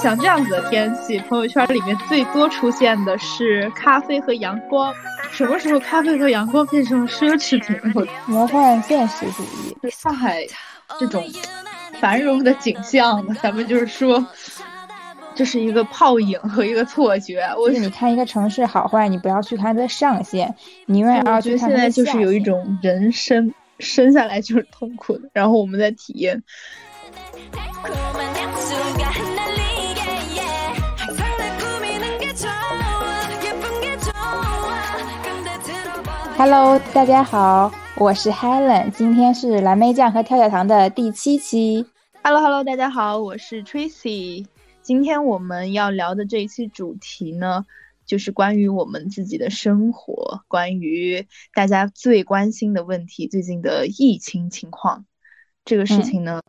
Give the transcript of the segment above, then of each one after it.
像这样子的天气，朋友圈里面最多出现的是咖啡和阳光。什么时候咖啡和阳光变成了奢侈品？魔幻现实主义。上海这种繁荣的景象，咱们就是说，这是一个泡影和一个错觉。我你看一个城市好坏，你不要去看它的上限，你永远要去看它的现在就是有一种人生生下来就是痛苦的，然后我们在体验。Hello，大家好，我是 Helen，今天是蓝莓酱和跳跳糖的第七期。Hello，Hello，大家好，我是 Tracy，今天我们要聊的这一期主题呢，就是关于我们自己的生活，关于大家最关心的问题，最近的疫情情况。这个事情呢，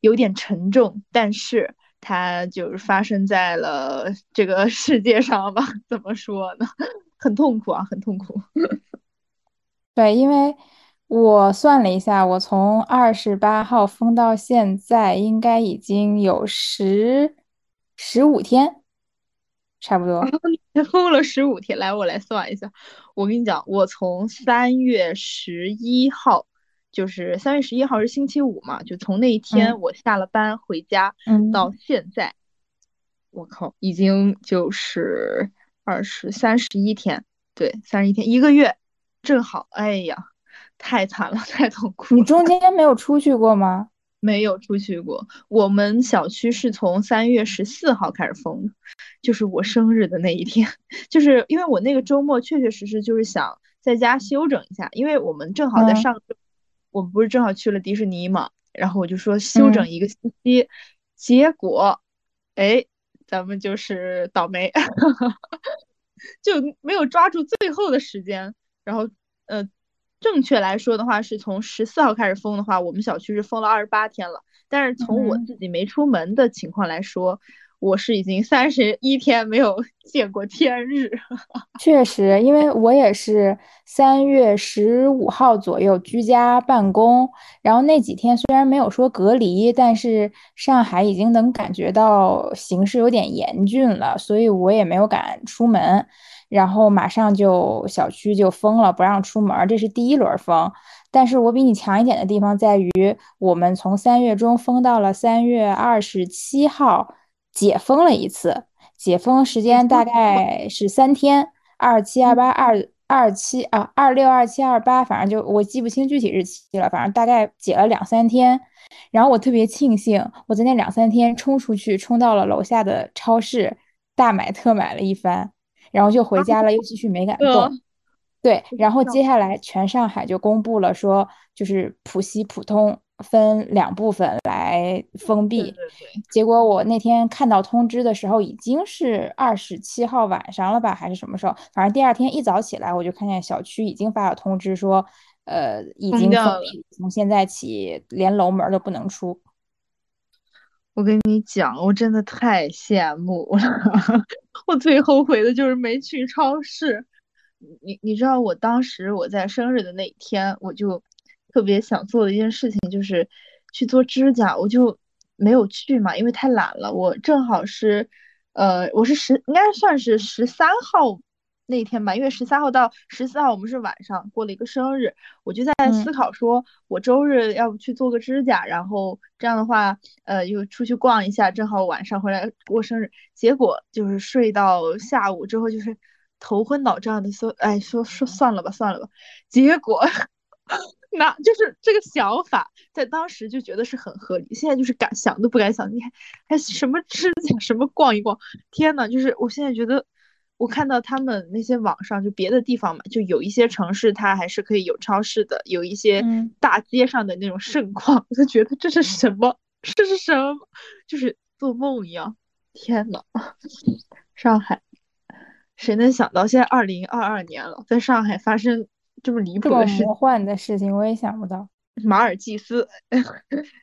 有点沉重，但是它就是发生在了这个世界上吧？怎么说呢？很痛苦啊，很痛苦。对，因为我算了一下，我从二十八号封到现在，应该已经有十十五天，差不多。封了十五天，来，我来算一下。我跟你讲，我从三月十一号，就是三月十一号是星期五嘛，就从那一天我下了班回家，到现在，我靠，已经就是二十三十一天，对，三十一天，一个月。正好，哎呀，太惨了，太痛苦。你中间没有出去过吗？没有出去过。我们小区是从三月十四号开始封的，就是我生日的那一天。就是因为我那个周末确确实实就是想在家休整一下，因为我们正好在上周，我们不是正好去了迪士尼嘛，然后我就说休整一个星期，结果，哎，咱们就是倒霉，就没有抓住最后的时间。然后，呃，正确来说的话，是从十四号开始封的话，我们小区是封了二十八天了。但是从我自己没出门的情况来说，我是已经三十一天没有 见过天日。确实，因为我也是三月十五号左右居家办公，然后那几天虽然没有说隔离，但是上海已经能感觉到形势有点严峻了，所以我也没有敢出门。然后马上就小区就封了，不让出门，这是第一轮封。但是我比你强一点的地方在于，我们从三月中封到了三月二十七号解封了一次，解封时间大概是三天，二七二八二二七啊二六二七二八，反正就我记不清具体日期了，反正大概解了两三天。然后我特别庆幸，我在那两三天冲出去，冲到了楼下的超市，大买特买了一番。然后就回家了，又继续没敢动。对，然后接下来全上海就公布了，说就是浦西、浦东分两部分来封闭。结果我那天看到通知的时候，已经是二十七号晚上了吧，还是什么时候？反正第二天一早起来，我就看见小区已经发了通知，说呃已经封闭，从现在起连楼门都不能出。我跟你讲，我真的太羡慕了。我最后悔的就是没去超市。你你知道，我当时我在生日的那一天，我就特别想做的一件事情就是去做指甲，我就没有去嘛，因为太懒了。我正好是，呃，我是十，应该算是十三号。那天吧，因为十三号到十四号我们是晚上过了一个生日，我就在思考说，我周日要不去做个指甲，然后这样的话，呃，又出去逛一下，正好晚上回来过生日。结果就是睡到下午之后，就是头昏脑胀的，说，哎，说说算了吧，算了吧。结果那就是这个想法，在当时就觉得是很合理，现在就是敢想都不敢想。你还，还什么指甲，什么逛一逛，天呐，就是我现在觉得。我看到他们那些网上就别的地方嘛，就有一些城市它还是可以有超市的，有一些大街上的那种盛况，我就觉得这是什么？这是什么？就是做梦一样！天呐，上海，谁能想到现在二零二二年了，在上海发生这么离谱的事？魔幻的事情我也想不到。马尔济斯，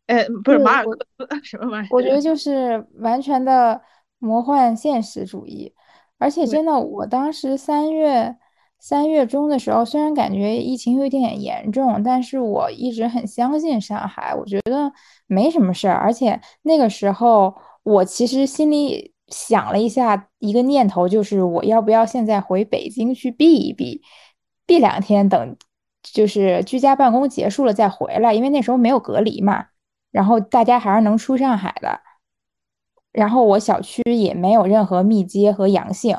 哎，不是马尔克斯，什么玩意？我觉得就是完全的魔幻现实主义。而且真的，我当时三月三月中的时候，虽然感觉疫情有一点点严重，但是我一直很相信上海，我觉得没什么事儿。而且那个时候我其实心里想了一下，一个念头就是我要不要现在回北京去避一避，避两天，等就是居家办公结束了再回来，因为那时候没有隔离嘛，然后大家还是能出上海的，然后我小区也没有任何密接和阳性，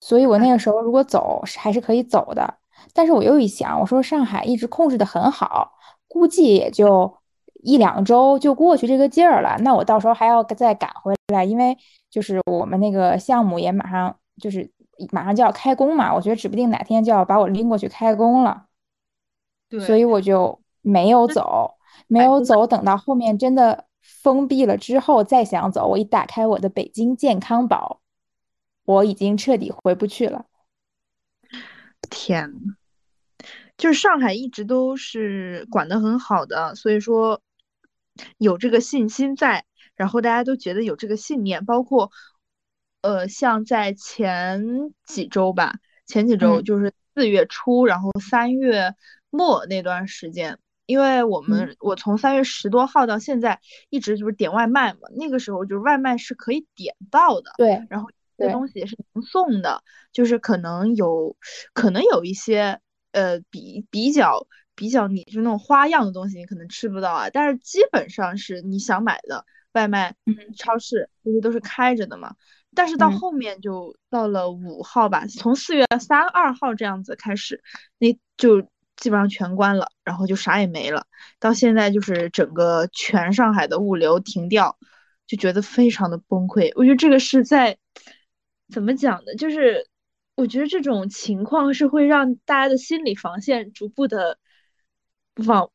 所以我那个时候如果走还是可以走的。但是我又一想，我说上海一直控制的很好，估计也就一两周就过去这个劲儿了。那我到时候还要再赶回来，因为就是我们那个项目也马上就是马上就要开工嘛，我觉得指不定哪天就要把我拎过去开工了。对，所以我就没有走，没有走，等到后面真的封闭了之后再想走。我一打开我的北京健康宝，我已经彻底回不去了。天呐，就是上海一直都是管得很好的，所以说有这个信心在，然后大家都觉得有这个信念，包括呃，像在前几周吧，前几周就是四月初，然后三月末那段时间，因为我们我从三月十多号到现在一直就是点外卖嘛，那个时候就是外卖是可以点到的，对，然后。这东西也是能送的，就是可能有，可能有一些呃比比较比较你就那种花样的东西你可能吃不到啊，但是基本上是你想买的外卖，超市这些都是开着的嘛。但是到后面就到了五号吧，从四月三二号这样子开始，那就基本上全关了，然后就啥也没了。到现在就是整个全上海的物流停掉，就觉得非常的崩溃。我觉得这个是在。怎么讲呢？就是我觉得这种情况是会让大家的心理防线逐步的往，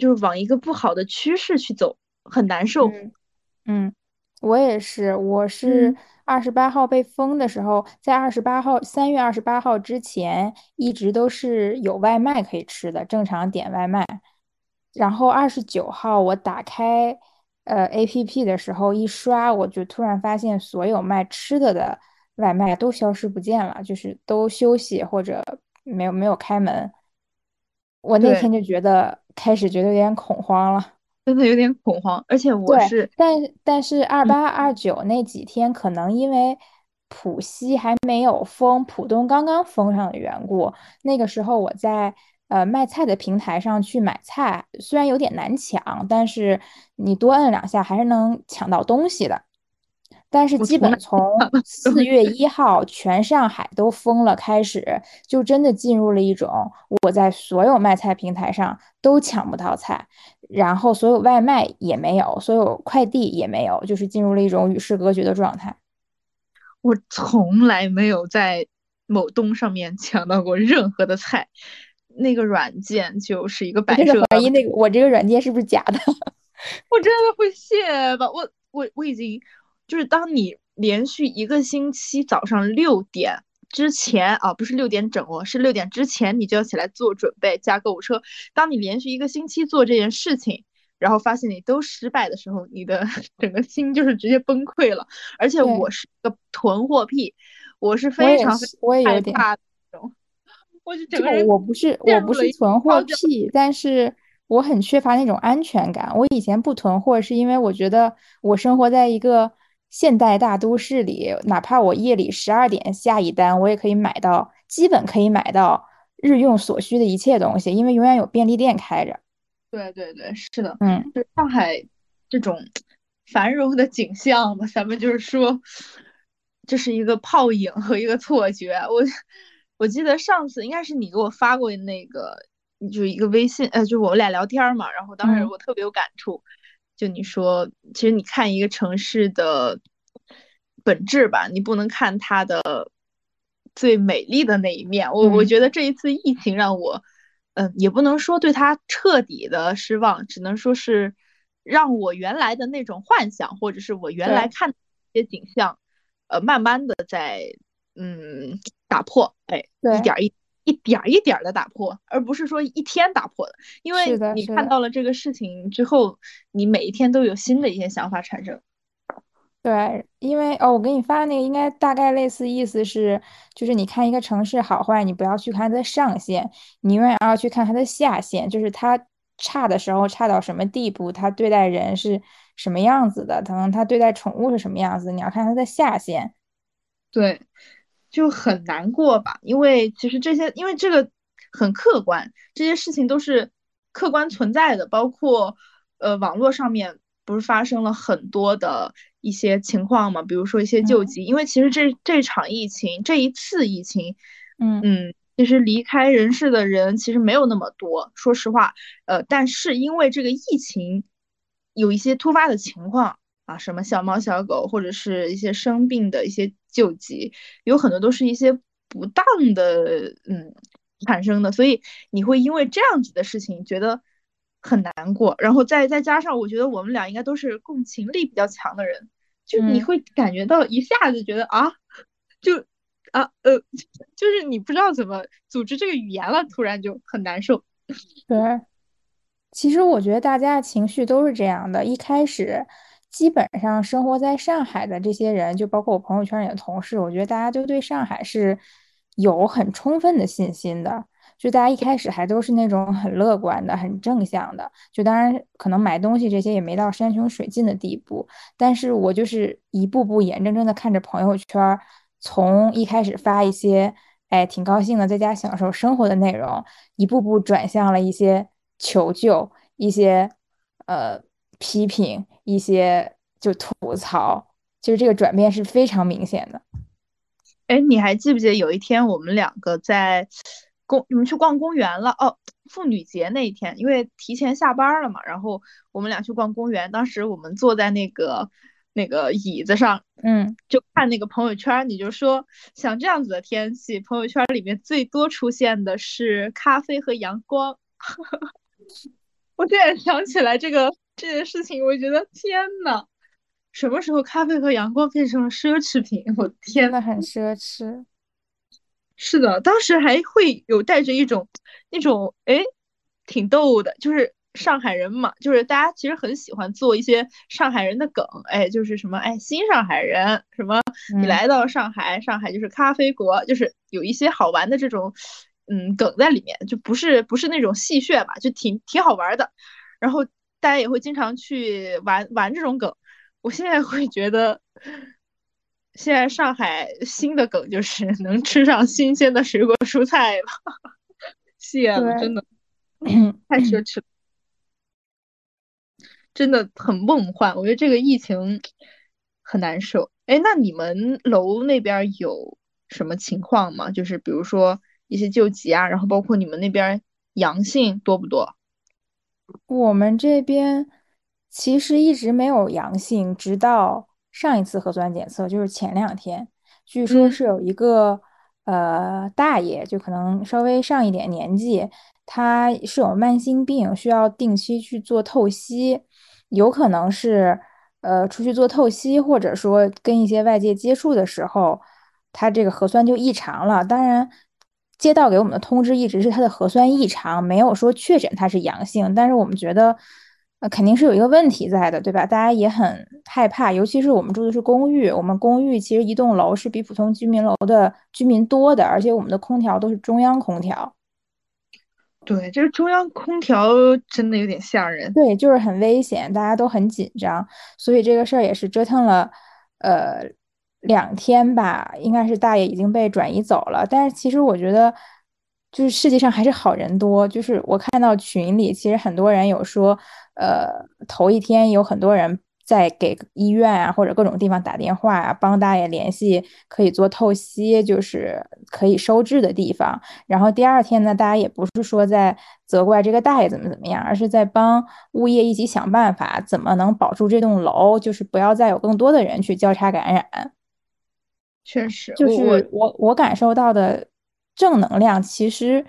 就是往一个不好的趋势去走，很难受。嗯，我也是，我是二十八号被封的时候，在二十八号三月二十八号之前，一直都是有外卖可以吃的，正常点外卖。然后二十九号我打开呃 APP 的时候，一刷我就突然发现所有卖吃的的。外卖都消失不见了，就是都休息或者没有没有开门。我那天就觉得开始觉得有点恐慌了，真的有点恐慌。而且我是，但但是二八二九那几天可能因为浦西还没有封，浦东刚刚封上的缘故，那个时候我在呃卖菜的平台上去买菜，虽然有点难抢，但是你多摁两下还是能抢到东西的。但是基本从四月一号全上海都封了开始，就真的进入了一种我在所有卖菜平台上都抢不到菜，然后所有外卖也没有，所有快递也没有，就是进入了一种与世隔绝的状态。我从来没有在某东上面抢到过任何的菜，那个软件就是一个摆设。怀疑那个我这个软件是不是假的？我真的会谢吧？我我我已经。就是当你连续一个星期早上六点之前啊，不是六点整哦，是六点之前你就要起来做准备加购物车。当你连续一个星期做这件事情，然后发现你都失败的时候，你的 整个心就是直接崩溃了。而且我是个囤货癖，我是非常我也有怕那种，我就整个人我不是我不是囤货癖，但是。我很缺乏那种安全感。我以前不囤货，是因为我觉得我生活在一个。现代大都市里，哪怕我夜里十二点下一单，我也可以买到，基本可以买到日用所需的一切东西，因为永远有便利店开着。对对对，是的，嗯，就上海这种繁荣的景象嘛，咱们就是说，这是一个泡影和一个错觉。我我记得上次应该是你给我发过那个，就一个微信，呃，就我们俩聊天嘛，然后当时我特别有感触。就你说，其实你看一个城市的本质吧，你不能看它的最美丽的那一面。我我觉得这一次疫情让我，嗯，也不能说对它彻底的失望，只能说是让我原来的那种幻想，或者是我原来看一些景象，呃，慢慢的在嗯打破，哎，一点一。一点一点的打破，而不是说一天打破的。因为你看到了这个事情之后，你每一天都有新的一些想法产生。对，因为哦，我给你发的那个应该大概类似意思是，就是你看一个城市好坏，你不要去看它的上限，你永远要去看它的下限，就是它差的时候差到什么地步，它对待人是什么样子的，可能它对待宠物是什么样子，你要看它的下限。对，就很难过吧，因为其实这些，因为这个很客观，这些事情都是客观存在的，包括呃网络上面不是发生了很多的一些情况嘛，比如说一些救济，因为其实这这场疫情，这一次疫情，嗯。嗯。其实离开人世的人其实没有那么多，说实话，呃，但是因为这个疫情有一些突发的情况啊，什么小猫小狗或者是一些生病的一些救急，有很多都是一些不当的，嗯，产生的，所以你会因为这样子的事情觉得很难过，然后再再加上我觉得我们俩应该都是共情力比较强的人，就你会感觉到一下子觉得啊，就。啊，呃，就是你不知道怎么组织这个语言了，突然就很难受。对，其实我觉得大家的情绪都是这样的。一开始，基本上生活在上海的这些人，就包括我朋友圈里的同事，我觉得大家都对上海是有很充分的信心的。就大家一开始还都是那种很乐观的、很正向的。就当然可能买东西这些也没到山穷水尽的地步，但是我就是一步步眼睁睁的看着朋友圈。从一开始发一些，哎，挺高兴的，在家享受生活的内容，一步步转向了一些求救、一些呃批评、一些就吐槽，就是这个转变是非常明显的。哎，你还记不记得有一天我们两个在公，你们去逛公园了？哦，妇女节那一天，因为提前下班了嘛，然后我们俩去逛公园，当时我们坐在那个。那个椅子上，嗯，就看那个朋友圈，你就说像这样子的天气，朋友圈里面最多出现的是咖啡和阳光。我现在想起来这个这件事情，我觉得天呐，什么时候咖啡和阳光变成了奢侈品？我天呐，很奢侈。是的，当时还会有带着一种那种哎，挺逗的，就是。上海人嘛，就是大家其实很喜欢做一些上海人的梗，哎，就是什么哎新上海人，什么你来到上海，上海就是咖啡国，就是有一些好玩的这种嗯梗在里面，就不是不是那种戏谑吧，就挺挺好玩的。然后大家也会经常去玩玩这种梗。我现在会觉得，现在上海新的梗就是 能吃上新鲜的水果蔬菜了，谢了，真的 太奢侈了。真的很梦幻，我觉得这个疫情很难受。哎，那你们楼那边有什么情况吗？就是比如说一些救急啊，然后包括你们那边阳性多不多？我们这边其实一直没有阳性，直到上一次核酸检测，就是前两天，据说是有一个呃大爷，就可能稍微上一点年纪，他是有慢性病，需要定期去做透析。有可能是，呃，出去做透析，或者说跟一些外界接触的时候，他这个核酸就异常了。当然，接到给我们的通知一直是他的核酸异常，没有说确诊他是阳性。但是我们觉得，呃，肯定是有一个问题在的，对吧？大家也很害怕，尤其是我们住的是公寓，我们公寓其实一栋楼是比普通居民楼的居民多的，而且我们的空调都是中央空调。对，就是中央空调真的有点吓人。对，就是很危险，大家都很紧张，所以这个事儿也是折腾了，呃，两天吧。应该是大爷已经被转移走了，但是其实我觉得，就是世界上还是好人多。就是我看到群里，其实很多人有说，呃，头一天有很多人。在给医院啊或者各种地方打电话啊，帮大爷联系可以做透析，就是可以收治的地方。然后第二天呢，大家也不是说在责怪这个大爷怎么怎么样，而是在帮物业一起想办法，怎么能保住这栋楼，就是不要再有更多的人去交叉感染。确实，就是我我感受到的正能量，其实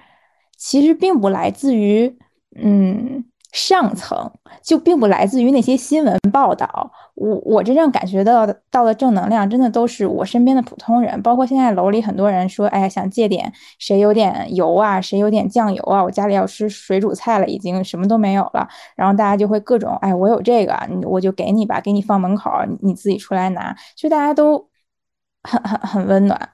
其实并不来自于嗯。上层就并不来自于那些新闻报道，我我真正感觉到的到的正能量，真的都是我身边的普通人，包括现在楼里很多人说，哎呀，想借点谁有点油啊，谁有点酱油啊，我家里要吃水煮菜了，已经什么都没有了，然后大家就会各种，哎，我有这个，我就给你吧，给你放门口，你自己出来拿，就大家都很很很温暖。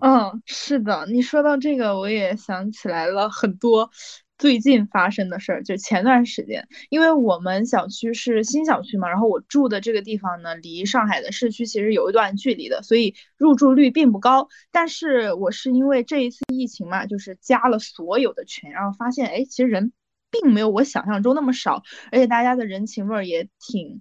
嗯，是的，你说到这个，我也想起来了很多。最近发生的事儿，就前段时间，因为我们小区是新小区嘛，然后我住的这个地方呢，离上海的市区其实有一段距离的，所以入住率并不高。但是我是因为这一次疫情嘛，就是加了所有的群，然后发现，哎，其实人并没有我想象中那么少，而且大家的人情味儿也挺，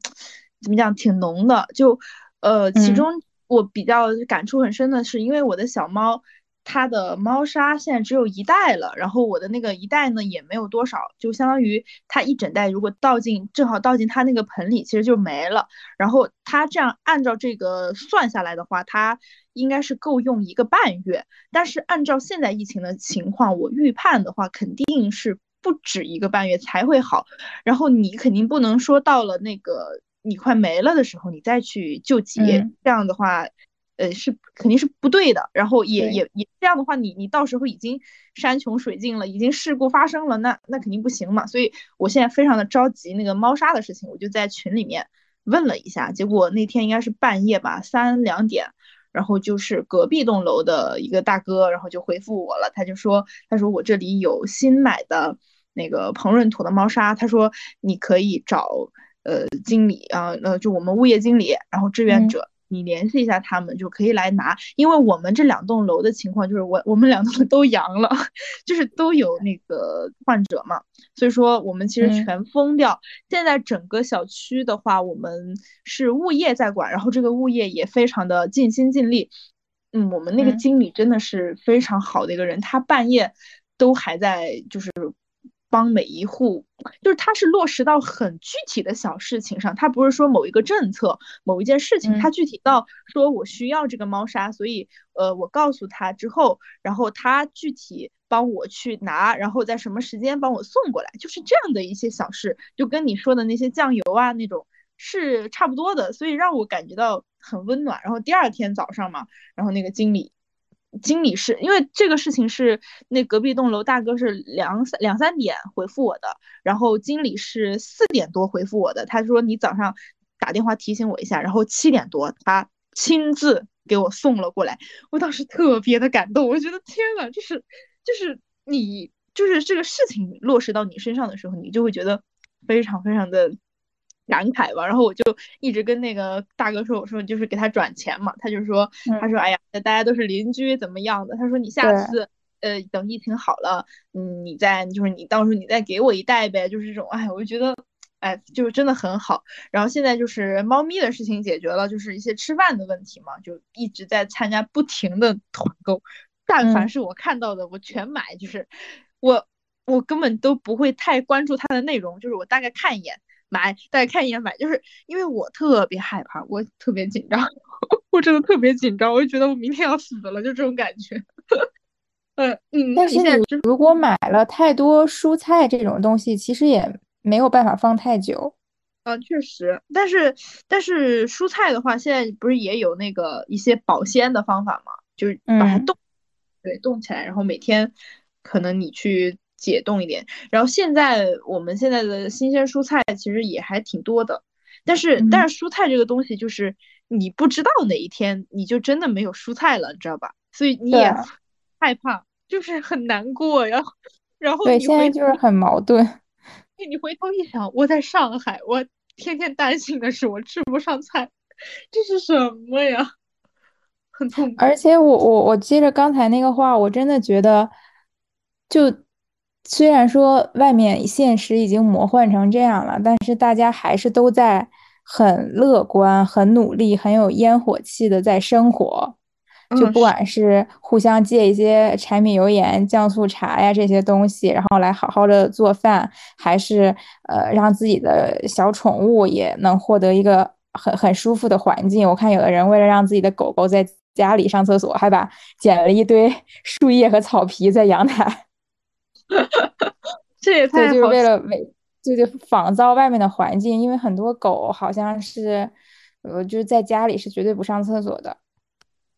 怎么讲，挺浓的。就，呃，其中我比较感触很深的是，因为我的小猫。它的猫砂现在只有一袋了，然后我的那个一袋呢也没有多少，就相当于它一整袋如果倒进正好倒进它那个盆里，其实就没了。然后它这样按照这个算下来的话，它应该是够用一个半月。但是按照现在疫情的情况，我预判的话肯定是不止一个半月才会好。然后你肯定不能说到了那个你快没了的时候你再去救急，这样的话。呃，是肯定是不对的，然后也也也这样的话，你你到时候已经山穷水尽了，已经事故发生了，那那肯定不行嘛。所以我现在非常的着急那个猫砂的事情，我就在群里面问了一下，结果那天应该是半夜吧，三两点，然后就是隔壁栋楼的一个大哥，然后就回复我了，他就说，他说我这里有新买的那个膨润土的猫砂，他说你可以找呃经理啊，呃就我们物业经理，然后志愿者。你联系一下他们就可以来拿，因为我们这两栋楼的情况就是我我们两栋 都阳了，就是都有那个患者嘛，所以说我们其实全封掉。现在整个小区的话，我们是物业在管，然后这个物业也非常的尽心尽力。嗯，我们那个经理真的是非常好的一个人，他半夜都还在就是。帮每一户，就是它是落实到很具体的小事情上，它不是说某一个政策、某一件事情，它具体到说我需要这个猫砂，所以呃，我告诉他之后，然后他具体帮我去拿，然后在什么时间帮我送过来，就是这样的一些小事，就跟你说的那些酱油啊那种是差不多的，所以让我感觉到很温暖。然后第二天早上嘛，然后那个经理。经理是因为这个事情是那隔壁栋楼大哥是两三两三点回复我的，然后经理是四点多回复我的，他说你早上打电话提醒我一下，然后七点多他亲自给我送了过来，我当时特别的感动，我觉得天呐，就是就是你就是这个事情落实到你身上的时候，你就会觉得非常非常的。感慨吧，然后我就一直跟那个大哥说，我说就是给他转钱嘛，他就说，他说，哎呀，大家都是邻居，怎么样的？他说你下次，呃，等疫情好了，嗯，你再就是你到时候你再给我一袋呗，就是这种，哎，我就觉得，哎，就是真的很好。然后现在就是猫咪的事情解决了，就是一些吃饭的问题嘛，就一直在参加不停的团购，但凡是我看到的，我全买，就是我我根本都不会太关注它的内容，就是我大概看一眼。买，大家看一眼买，就是因为我特别害怕，我特别紧张，我真的特别紧张，我就觉得我明天要死了，就这种感觉。嗯 嗯，但是你如果买了太多蔬菜这种东西，其实也没有办法放太久。啊，确实，但是但是蔬菜的话，现在不是也有那个一些保鲜的方法吗？就是把它冻，对，冻起来，然后每天可能你去。解冻一点，然后现在我们现在的新鲜蔬菜其实也还挺多的，但是但是蔬菜这个东西就是你不知道哪一天你就真的没有蔬菜了，你知道吧？所以你也害怕，就是很难过呀。然后对，现在就是很矛盾。你回头一想，我在上海，我天天担心的是我吃不上菜，这是什么呀？很痛苦。而且我我我接着刚才那个话，我真的觉得就。虽然说外面现实已经魔幻成这样了，但是大家还是都在很乐观、很努力、很有烟火气的在生活。就不管是互相借一些柴米油盐、酱醋茶呀这些东西，然后来好好的做饭，还是呃让自己的小宠物也能获得一个很很舒服的环境。我看有的人为了让自己的狗狗在家里上厕所，还把捡了一堆 树叶和草皮在阳台。这也太就是为了为就就仿造外面的环境，因为很多狗好像是，呃，就是在家里是绝对不上厕所的。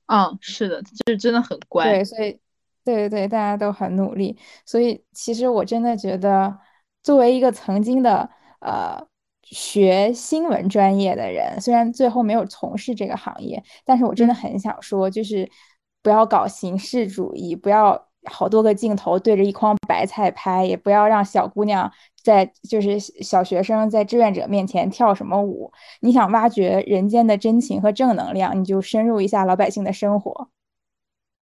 嗯，是的，就是真的很乖。对，所以对对对，大家都很努力。所以其实我真的觉得，作为一个曾经的呃学新闻专业的人，虽然最后没有从事这个行业，但是我真的很想说，就是不要搞形式主义，不要。好多个镜头对着一筐白菜拍，也不要让小姑娘在就是小学生在志愿者面前跳什么舞。你想挖掘人间的真情和正能量，你就深入一下老百姓的生活。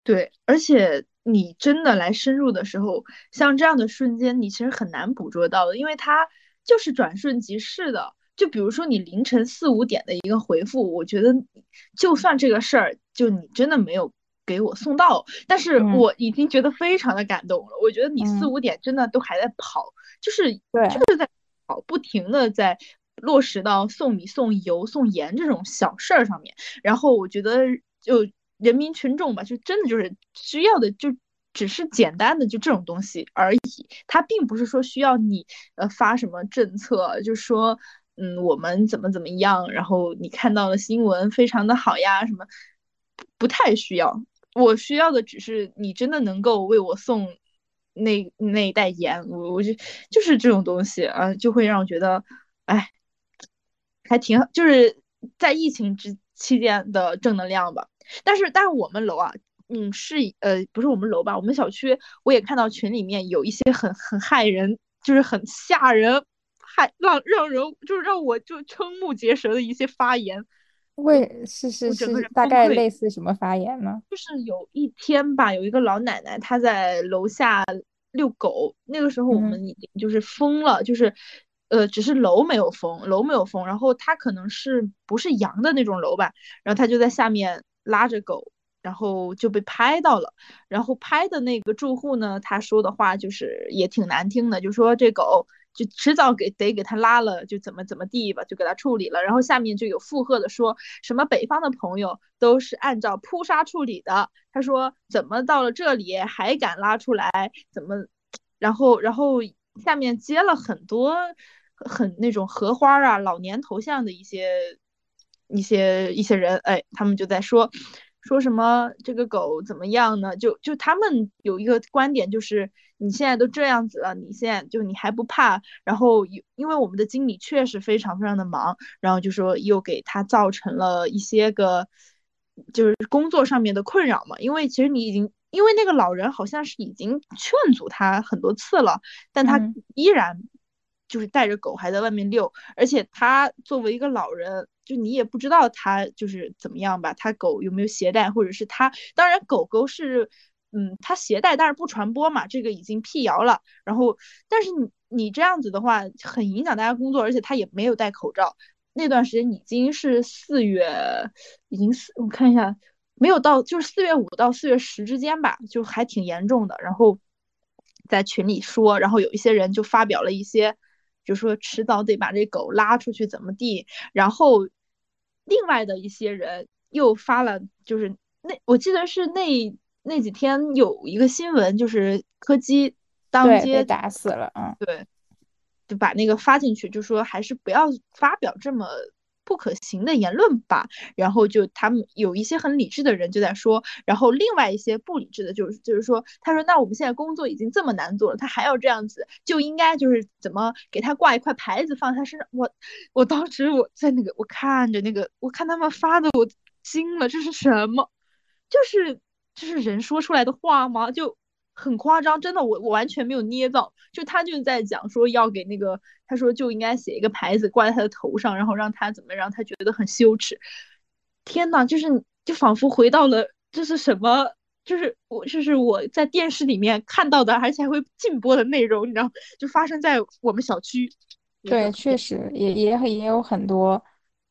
对，而且你真的来深入的时候，像这样的瞬间，你其实很难捕捉到的，因为它就是转瞬即逝的。就比如说你凌晨四五点的一个回复，我觉得就算这个事儿，就你真的没有。给我送到，但是我已经觉得非常的感动了。我觉得你四五点真的都还在跑，就是就是在跑，不停的在落实到送米、送油、送盐这种小事儿上面。然后我觉得就人民群众吧，就真的就是需要的就只是简单的就这种东西而已。他并不是说需要你呃发什么政策，就说嗯我们怎么怎么样，然后你看到了新闻非常的好呀什么，不太需要。我需要的只是你真的能够为我送那那一袋盐，我我就就是这种东西啊，就会让我觉得，哎，还挺好就是在疫情之期间的正能量吧。但是但是我们楼啊，嗯是呃不是我们楼吧，我们小区我也看到群里面有一些很很害人，就是很吓人，害让让人就是让我就瞠目结舌的一些发言。为是是是，大概类似什么发言呢？就是有一天吧，有一个老奶奶她在楼下遛狗，那个时候我们已经就是疯了，就是呃，只是楼没有封，楼没有封，然后她可能是不是阳的那种楼吧，然后她就在下面拉着狗，然后就被拍到了，然后拍的那个住户呢，他说的话就是也挺难听的，就说这狗。就迟早给得给他拉了，就怎么怎么地吧，就给他处理了。然后下面就有附和的说什么北方的朋友都是按照扑杀处理的。他说怎么到了这里还敢拉出来？怎么？然后然后下面接了很多很那种荷花啊、老年头像的一些一些一些人，哎，他们就在说。说什么这个狗怎么样呢？就就他们有一个观点，就是你现在都这样子了，你现在就你还不怕？然后有因为我们的经理确实非常非常的忙，然后就说又给他造成了一些个就是工作上面的困扰嘛。因为其实你已经因为那个老人好像是已经劝阻他很多次了，但他依然就是带着狗还在外面遛，而且他作为一个老人。就你也不知道它就是怎么样吧？它狗有没有携带，或者是它？当然，狗狗是，嗯，它携带，但是不传播嘛，这个已经辟谣了。然后，但是你你这样子的话，很影响大家工作，而且它也没有戴口罩。那段时间已经是四月，已经四，我看一下，没有到，就是四月五到四月十之间吧，就还挺严重的。然后在群里说，然后有一些人就发表了一些。就说迟早得把这狗拉出去怎么地，然后另外的一些人又发了，就是那我记得是那那几天有一个新闻，就是柯基当街打死了，嗯，对，就把那个发进去，就说还是不要发表这么。不可行的言论吧，然后就他们有一些很理智的人就在说，然后另外一些不理智的，就是就是说，他说那我们现在工作已经这么难做了，他还要这样子，就应该就是怎么给他挂一块牌子放他身上。我我当时我在那个我看着那个，我看他们发的我惊了，这是什么？就是就是人说出来的话吗？就。很夸张，真的，我我完全没有捏造，就他就在讲说要给那个，他说就应该写一个牌子挂在他的头上，然后让他怎么让他觉得很羞耻。天呐，就是就仿佛回到了这是什么，就是我就是我在电视里面看到的，而且还会禁播的内容，你知道，就发生在我们小区。对，确实也也很也有很多，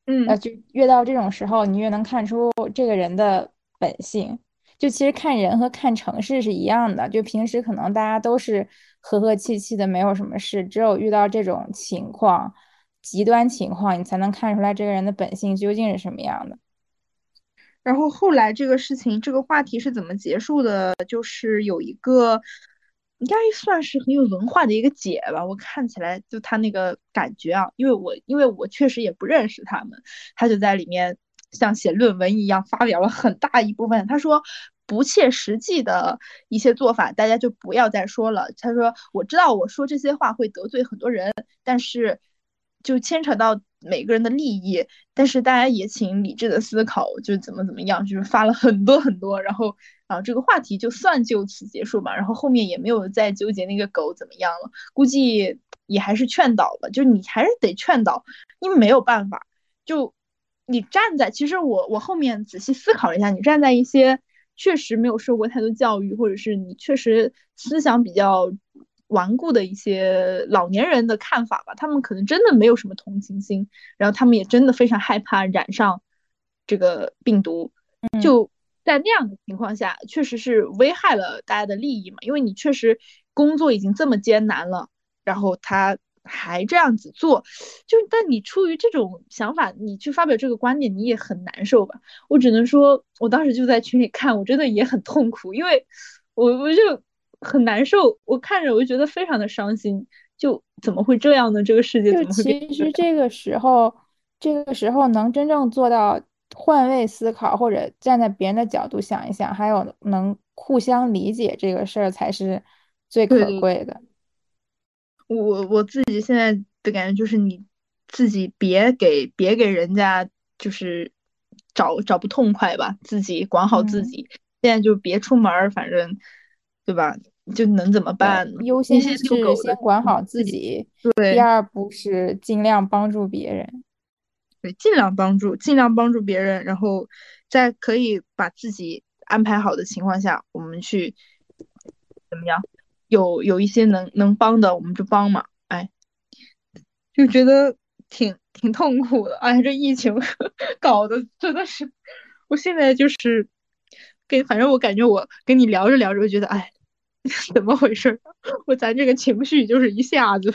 嗯，就越到这种时候，你越能看出这个人的本性。就其实看人和看城市是一样的，就平时可能大家都是和和气气的，没有什么事，只有遇到这种情况、极端情况，你才能看出来这个人的本性究竟是什么样的。然后后来这个事情，这个话题是怎么结束的？就是有一个应该算是很有文化的一个姐吧，我看起来就她那个感觉啊，因为我因为我确实也不认识他们，她就在里面。像写论文一样，发表了很大一部分。他说不切实际的一些做法，大家就不要再说了。他说我知道我说这些话会得罪很多人，但是就牵扯到每个人的利益。但是大家也请理智的思考，就怎么怎么样，就是发了很多很多。然后然后这个话题就算就此结束吧。然后后面也没有再纠结那个狗怎么样了，估计也还是劝导吧，就你还是得劝导，因为没有办法。就你站在，其实我我后面仔细思考了一下，你站在一些确实没有受过太多教育，或者是你确实思想比较顽固的一些老年人的看法吧，他们可能真的没有什么同情心，然后他们也真的非常害怕染上这个病毒，就。在那样的情况下，确实是危害了大家的利益嘛？因为你确实工作已经这么艰难了，然后他还这样子做，就但你出于这种想法，你去发表这个观点，你也很难受吧？我只能说，我当时就在群里看，我真的也很痛苦，因为我我就很难受，我看着我就觉得非常的伤心，就怎么会这样呢？这个世界怎么会？其实这个时候，这个时候能真正做到。换位思考，或者站在别人的角度想一想，还有能互相理解这个事儿，才是最可贵的。我我自己现在的感觉就是，你自己别给别给人家就是找找不痛快吧，自己管好自己。现在就别出门，反正对吧？就能怎么办呢？优先是先管好自己，对。第二步是尽量帮助别人。对，尽量帮助，尽量帮助别人，然后在可以把自己安排好的情况下，我们去怎么样？有有一些能能帮的，我们就帮嘛。哎，就觉得挺挺痛苦的。哎，这疫情 搞的真的是，我现在就是跟反正我感觉我跟你聊着聊着，我觉得哎，怎么回事？我咱这个情绪就是一下子，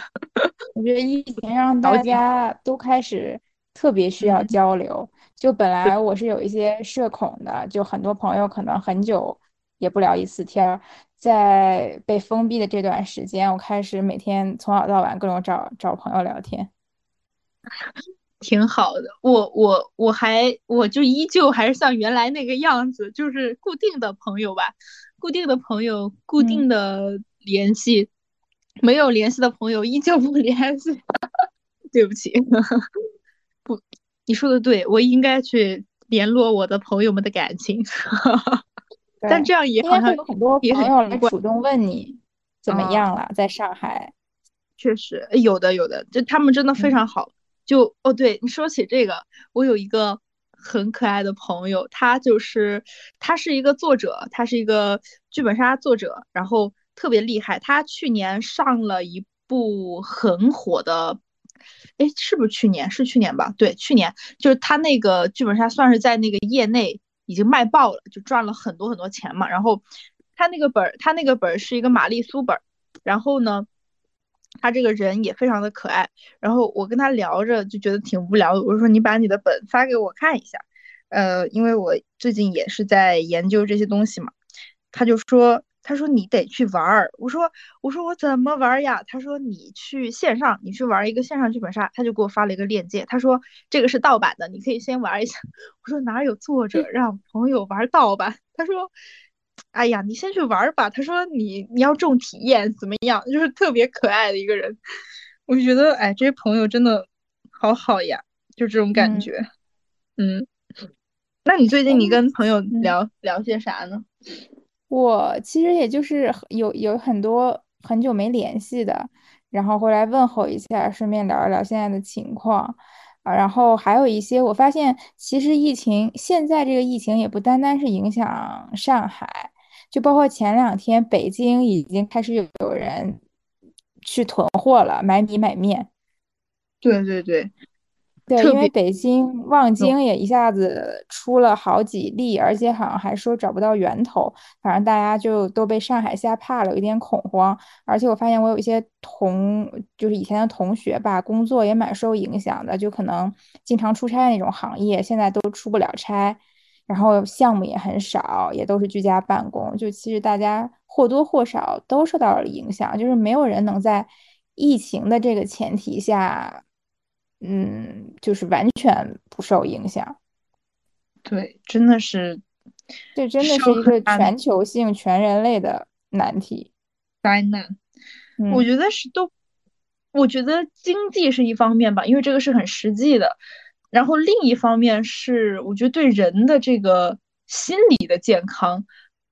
我觉得疫情让大家都开始。特别需要交流，就本来我是有一些社恐的，就很多朋友可能很久也不聊一次天儿，在被封闭的这段时间，我开始每天从早到晚各种找找朋友聊天，挺好的。我我我还我就依旧还是像原来那个样子，就是固定的朋友吧，固定的朋友，固定的联系，没有联系的朋友依旧不联系，对不起。不，你说的对，我应该去联络我的朋友们的感情，但这样也好像有很多朋友来主动问你怎么样了，在上海，确实有的有的，就他们真的非常好。就哦，对你说起这个，我有一个很可爱的朋友，他就是他是一个作者，他是一个剧本杀作者，然后特别厉害。他去年上了一部很火的。哎，是不是去年？是去年吧？对，去年就是他那个剧本杀算是在那个业内已经卖爆了，就赚了很多很多钱嘛。然后他那个本儿，他那个本儿是一个玛丽苏本儿。然后呢，他这个人也非常的可爱。然后我跟他聊着就觉得挺无聊的，我说你把你的本发给我看一下。呃，因为我最近也是在研究这些东西嘛。他就说。他说你得去玩儿，我说我说我怎么玩呀？他说你去线上，你去玩一个线上剧本杀，他就给我发了一个链接。他说这个是盗版的，你可以先玩一下。我说哪有作者 让朋友玩盗版？他说，哎呀，你先去玩吧。他说你你要重体验怎么样？就是特别可爱的一个人，我就觉得哎，这些朋友真的好好呀，就这种感觉。嗯，那你最近你跟朋友聊聊些啥呢？我其实也就是有有很多很久没联系的，然后回来问候一下，顺便聊一聊现在的情况啊。然后还有一些，我发现其实疫情现在这个疫情也不单单是影响上海，就包括前两天北京已经开始有有人去囤货了，买米买面。对对对。对，因为北京望京也一下子出了好几例，而且好像还说找不到源头，反正大家就都被上海吓怕了，有点恐慌。而且我发现我有一些同，就是以前的同学吧，工作也蛮受影响的，就可能经常出差那种行业，现在都出不了差，然后项目也很少，也都是居家办公，就其实大家或多或少都受到了影响，就是没有人能在疫情的这个前提下。嗯，就是完全不受影响。对，真的是，这真的是一个全球性、全人类的难题、灾难。我觉得是都，我觉得经济是一方面吧，因为这个是很实际的。然后另一方面是，我觉得对人的这个心理的健康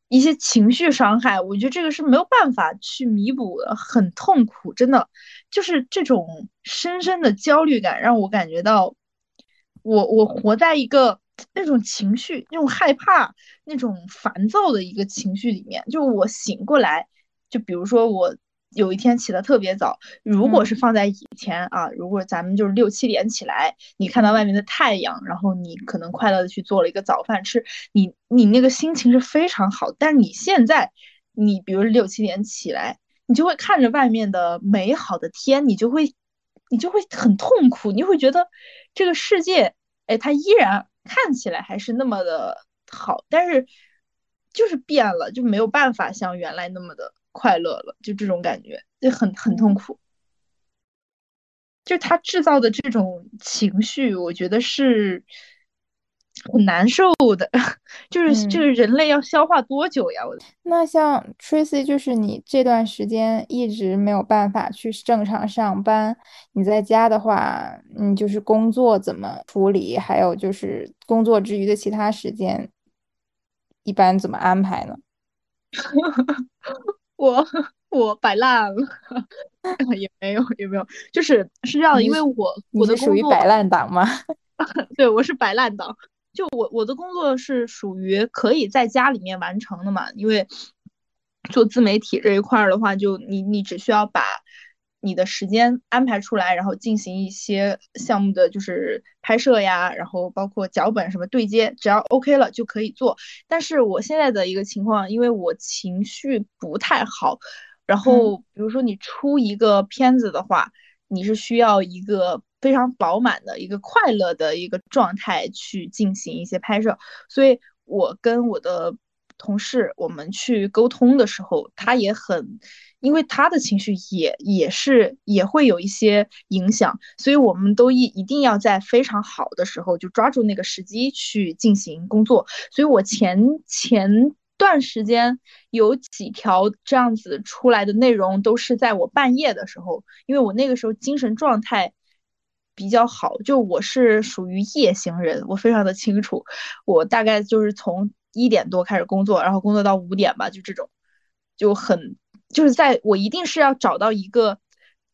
一些情绪伤害，我觉得这个是没有办法去弥补的，很痛苦，真的就是这种深深的焦虑感，让我感觉到我我活在一个那种情绪、那种害怕、那种烦躁的一个情绪里面。就我醒过来，就比如说我。有一天起得特别早，如果是放在以前啊，如果咱们就是六七点起来，你看到外面的太阳，然后你可能快乐的去做了一个早饭吃，你你那个心情是非常好。但是你现在，你比如六七点起来，你就会看着外面的美好的天，你就会你就会很痛苦，你会觉得这个世界，哎，它依然看起来还是那么的好，但是就是变了，就没有办法像原来那么的。快乐了，就这种感觉，就很很痛苦。就他制造的这种情绪，我觉得是很难受的。就是这个人类要消化多久呀？我那像 Tracy，就是你这段时间一直没有办法去正常上班，你在家的话，你就是工作怎么处理？还有就是工作之余的其他时间，一般怎么安排呢？我 我摆烂了，也没有也没有，就是是这样的，因为我我的属于摆烂党吗？对，我是摆烂党。就我我的工作是属于可以在家里面完成的嘛，因为做自媒体这一块的话，就你你只需要把。你的时间安排出来，然后进行一些项目的就是拍摄呀，然后包括脚本什么对接，只要 OK 了就可以做。但是我现在的一个情况，因为我情绪不太好，然后比如说你出一个片子的话，你是需要一个非常饱满的一个快乐的一个状态去进行一些拍摄，所以我跟我的同事我们去沟通的时候，他也很。因为他的情绪也也是也会有一些影响，所以我们都一一定要在非常好的时候就抓住那个时机去进行工作。所以我前前段时间有几条这样子出来的内容，都是在我半夜的时候，因为我那个时候精神状态比较好，就我是属于夜行人，我非常的清楚，我大概就是从一点多开始工作，然后工作到五点吧，就这种就很。就是在我一定是要找到一个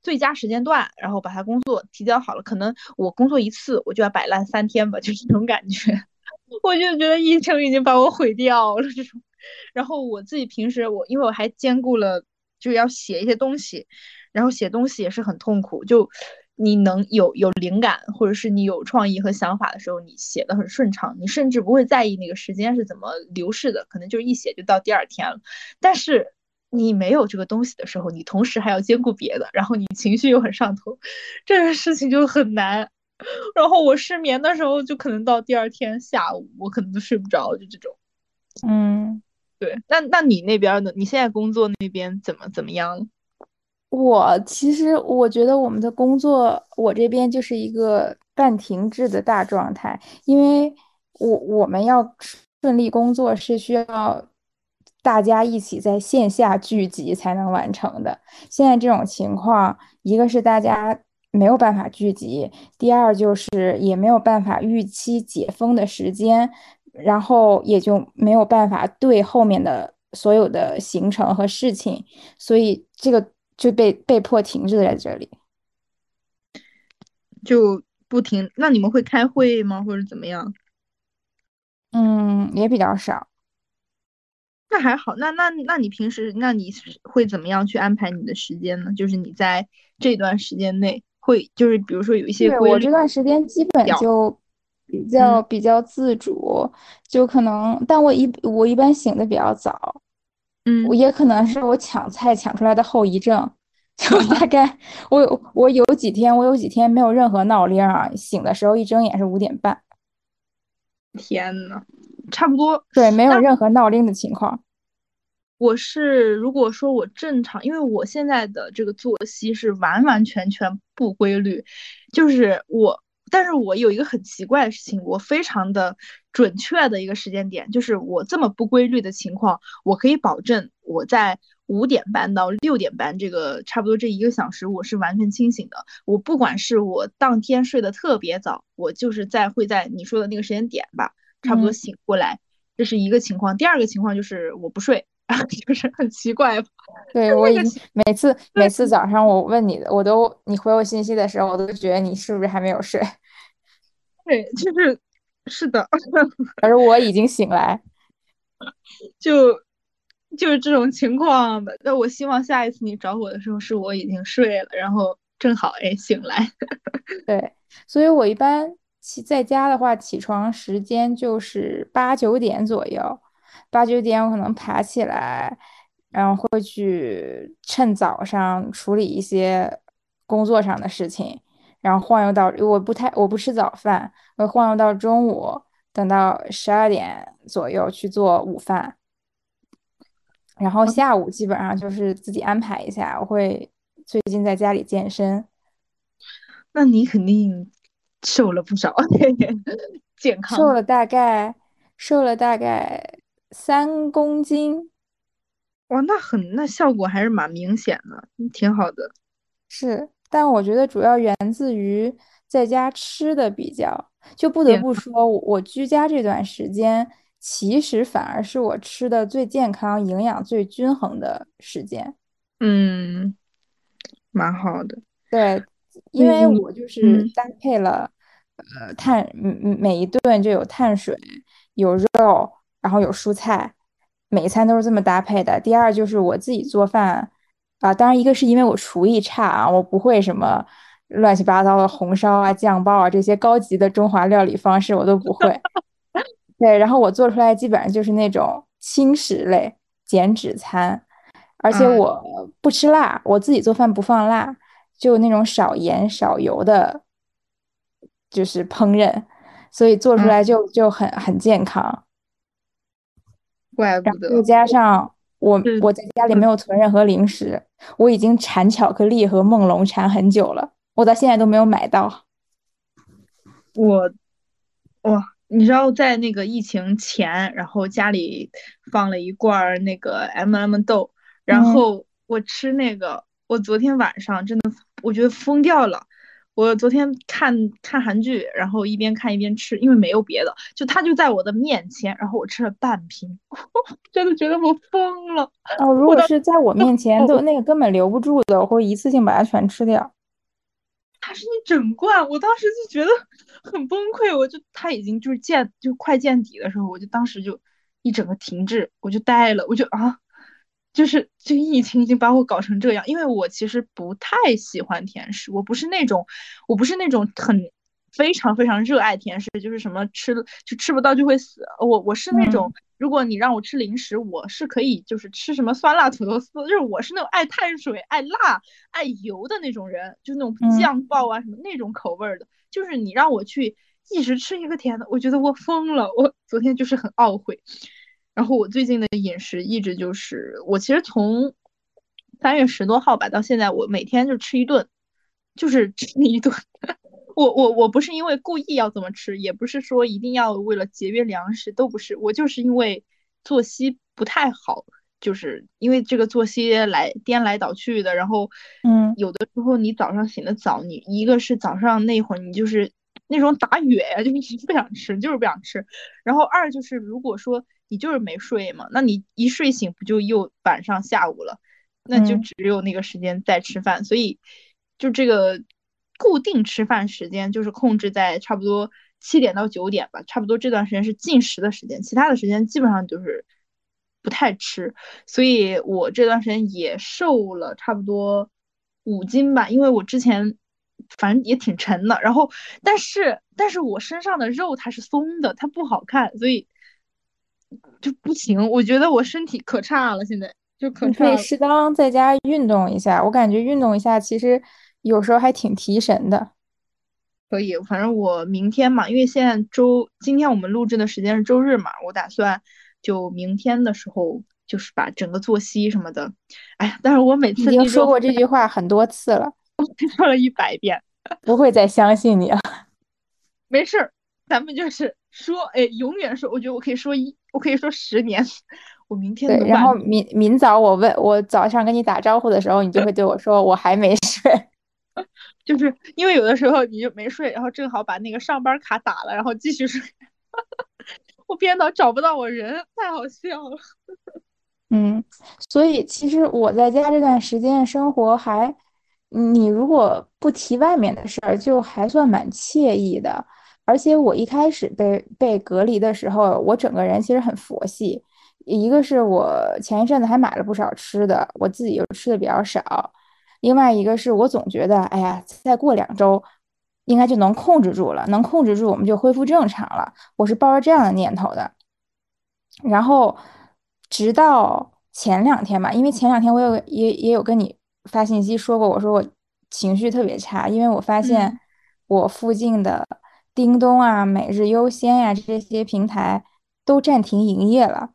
最佳时间段，然后把它工作提交好了。可能我工作一次，我就要摆烂三天吧，就这种感觉。我就觉得疫情已经把我毁掉了这种。然后我自己平时我因为我还兼顾了，就要写一些东西，然后写东西也是很痛苦。就你能有有灵感，或者是你有创意和想法的时候，你写的很顺畅，你甚至不会在意那个时间是怎么流逝的，可能就是一写就到第二天了。但是你没有这个东西的时候，你同时还要兼顾别的，然后你情绪又很上头，这个事情就很难。然后我失眠的时候，就可能到第二天下午，我可能都睡不着，就这种。嗯，对。那那你那边呢？你现在工作那边怎么怎么样？我其实我觉得我们的工作，我这边就是一个半停滞的大状态，因为我我们要顺利工作是需要。大家一起在线下聚集才能完成的。现在这种情况，一个是大家没有办法聚集，第二就是也没有办法预期解封的时间，然后也就没有办法对后面的所有的行程和事情，所以这个就被被迫停滞在这里，就不停。那你们会开会吗，或者怎么样？嗯，也比较少。那还好，那那那你平时那你会怎么样去安排你的时间呢？就是你在这段时间内会，就是比如说有一些我这段时间基本就比较比较自主，就可能，但我一我一般醒的比较早，嗯，我也可能是我抢菜抢出来的后遗症，就大概我我有几天我有几天没有任何闹铃啊，醒的时候一睁眼是五点半，天呐，差不多，对，没有任何闹铃的情况。我是如果说我正常，因为我现在的这个作息是完完全全不规律，就是我，但是我有一个很奇怪的事情，我非常的准确的一个时间点，就是我这么不规律的情况，我可以保证我在五点半到六点半这个差不多这一个小时，我是完全清醒的。我不管是我当天睡得特别早，我就是在会在你说的那个时间点吧。差不多醒过来，这是一个情况。第二个情况就是我不睡，就是很奇怪。对我已经每次每次早上我问你的，我都你回我信息的时候，我都觉得你是不是还没有睡？对，就是是的，而我已经醒来，就就是这种情况吧。那我希望下一次你找我的时候，是我已经睡了，然后正好哎醒来。对，所以我一般起在家的话，起床时间就是八九点左右，八九点我可能爬起来。然后会去趁早上处理一些工作上的事情，然后晃悠到我不太我不吃早饭，我晃悠到中午，等到十二点左右去做午饭，然后下午基本上就是自己安排一下。我会最近在家里健身，那你肯定瘦了不少，健康瘦了大概瘦了大概三公斤。哇，那很，那效果还是蛮明显的，挺好的。是，但我觉得主要源自于在家吃的比较，就不得不说，我居家这段时间，其实反而是我吃的最健康、营养最均衡的时间。嗯，蛮好的。对，因为我就是搭配了，呃，碳，嗯每一顿就有碳水，有肉，然后有蔬菜。每一餐都是这么搭配的。第二就是我自己做饭啊，当然一个是因为我厨艺差啊，我不会什么乱七八糟的红烧啊、酱爆啊这些高级的中华料理方式我都不会。对，然后我做出来基本上就是那种轻食类减脂餐，而且我不吃辣，我自己做饭不放辣，就那种少盐少油的，就是烹饪，所以做出来就就很很健康。怪不得，再加上我我在家里没有存任何零食，我已经馋巧克力和梦龙馋很久了，我到现在都没有买到。我哇，你知道在那个疫情前，然后家里放了一罐那个 M M 豆，然后我吃那个，我昨天晚上真的我觉得疯掉了。我昨天看看韩剧，然后一边看一边吃，因为没有别的，就它就在我的面前，然后我吃了半瓶，真的觉得我疯了。哦，如果是在我面前，都那个根本留不住的，我会一次性把它全吃掉。它是一整罐，我当时就觉得很崩溃，我就它已经就是见就快见底的时候，我就当时就一整个停滞，我就呆了，我就啊。就是这个疫情已经把我搞成这样，因为我其实不太喜欢甜食，我不是那种，我不是那种很非常非常热爱甜食，就是什么吃就吃不到就会死。我我是那种，如果你让我吃零食，我是可以就是吃什么酸辣土豆丝，就是我是那种爱碳水、爱辣、爱油的那种人，就是那种酱爆啊什么那种口味的。就是你让我去一直吃一个甜的，我觉得我疯了。我昨天就是很懊悔。然后我最近的饮食一直就是，我其实从三月十多号吧到现在，我每天就吃一顿，就是吃一顿。我我我不是因为故意要这么吃，也不是说一定要为了节约粮食，都不是。我就是因为作息不太好，就是因为这个作息来颠来倒去的。然后，嗯，有的时候你早上醒的早，你一个是早上那会儿你就是那种打哕呀，就是不想吃，就是不想吃。然后二就是如果说。你就是没睡嘛？那你一睡醒不就又晚上下午了？那就只有那个时间在吃饭，所以就这个固定吃饭时间就是控制在差不多七点到九点吧，差不多这段时间是进食的时间，其他的时间基本上就是不太吃。所以我这段时间也瘦了差不多五斤吧，因为我之前反正也挺沉的，然后但是但是我身上的肉它是松的，它不好看，所以。就不行，我觉得我身体可差了，现在就可差可以适当在家运动一下，我感觉运动一下其实有时候还挺提神的。可以，反正我明天嘛，因为现在周今天我们录制的时间是周日嘛，我打算就明天的时候就是把整个作息什么的，哎呀，但是我每次已经说过这句话很多次了，说了一百遍，不会再相信你了。没事儿，咱们就是说，哎，永远说，我觉得我可以说一。我可以说十年，我明天对，然后明明早我问我早上跟你打招呼的时候，你就会对我说我还没睡，就是因为有的时候你就没睡，然后正好把那个上班卡打了，然后继续睡。我编导找不到我人，太好笑了。嗯，所以其实我在家这段时间生活还，你如果不提外面的事儿，就还算蛮惬意的。而且我一开始被被隔离的时候，我整个人其实很佛系。一个是我前一阵子还买了不少吃的，我自己又吃的比较少；另外一个是我总觉得，哎呀，再过两周应该就能控制住了，能控制住我们就恢复正常了。我是抱着这样的念头的。然后直到前两天吧，因为前两天我有也也有跟你发信息说过，我说我情绪特别差，因为我发现我附近的叮咚啊、每日优先呀这些平台都暂停营业了。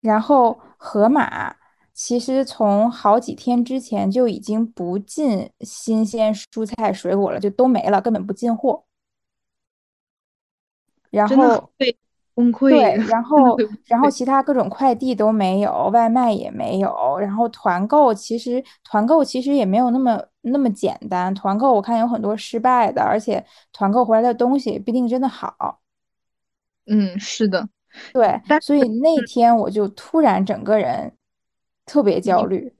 然后盒马其实从好几天之前就已经不进新鲜蔬菜水果了，就都没了，根本不进货。然后对崩溃，对，然后然后其他各种快递都没有，外卖也没有，然后团购其实团购其实也没有那么那么简单，团购我看有很多失败的，而且团购回来的东西也不一定真的好。嗯，是的。对，所以那天我就突然整个人特别焦虑，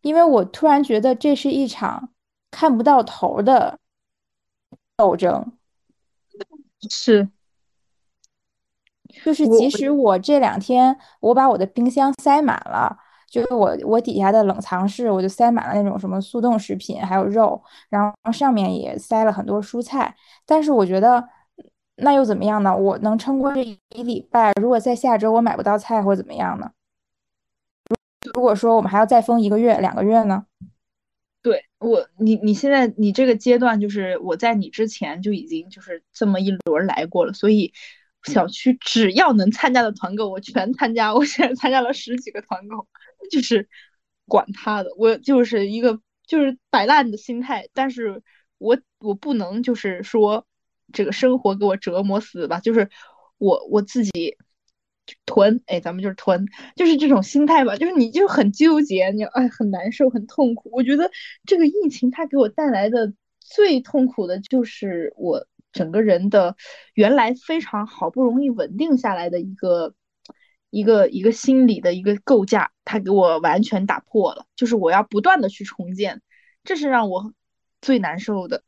因为我突然觉得这是一场看不到头的斗争。是，就是即使我这两天我把我的冰箱塞满了，就是我我底下的冷藏室我就塞满了那种什么速冻食品，还有肉，然后上面也塞了很多蔬菜，但是我觉得。那又怎么样呢？我能撑过这一礼拜。如果在下周我买不到菜，或怎么样呢？如果说我们还要再封一个月、两个月呢？对我，你你现在你这个阶段，就是我在你之前就已经就是这么一轮来过了。所以小区只要能参加的团购，我全参加。我现在参加了十几个团购，就是管他的，我就是一个就是摆烂的心态。但是我我不能就是说。这个生活给我折磨死吧，就是我我自己囤，哎，咱们就是囤，就是这种心态吧，就是你就很纠结，你哎很难受，很痛苦。我觉得这个疫情它给我带来的最痛苦的就是我整个人的原来非常好不容易稳定下来的一个一个一个心理的一个构架，他给我完全打破了，就是我要不断的去重建，这是让我最难受的。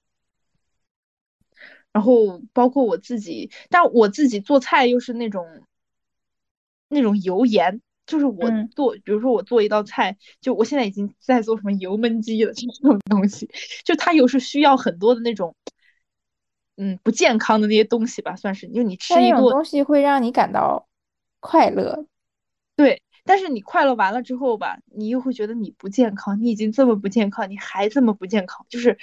然后包括我自己，但我自己做菜又是那种那种油盐，就是我做，比如说我做一道菜，就我现在已经在做什么油焖鸡了，就这种东西，就它又是需要很多的那种，嗯，不健康的那些东西吧，算是，因为你吃一个东西会让你感到快乐，对，但是你快乐完了之后吧，你又会觉得你不健康，你已经这么不健康，你还这么不健康，就是。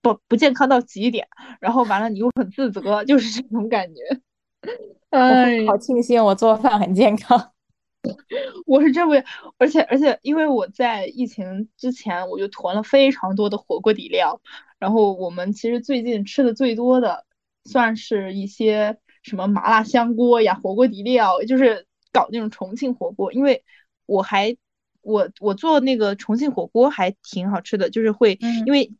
不不健康到极点，然后完了你又很自责，就是这种感觉。哎，好庆幸我做饭很健康。我是这么，而且而且，因为我在疫情之前我就囤了非常多的火锅底料，然后我们其实最近吃的最多的，算是一些什么麻辣香锅呀、火锅底料，就是搞那种重庆火锅。因为我还我我做那个重庆火锅还挺好吃的，就是会因为。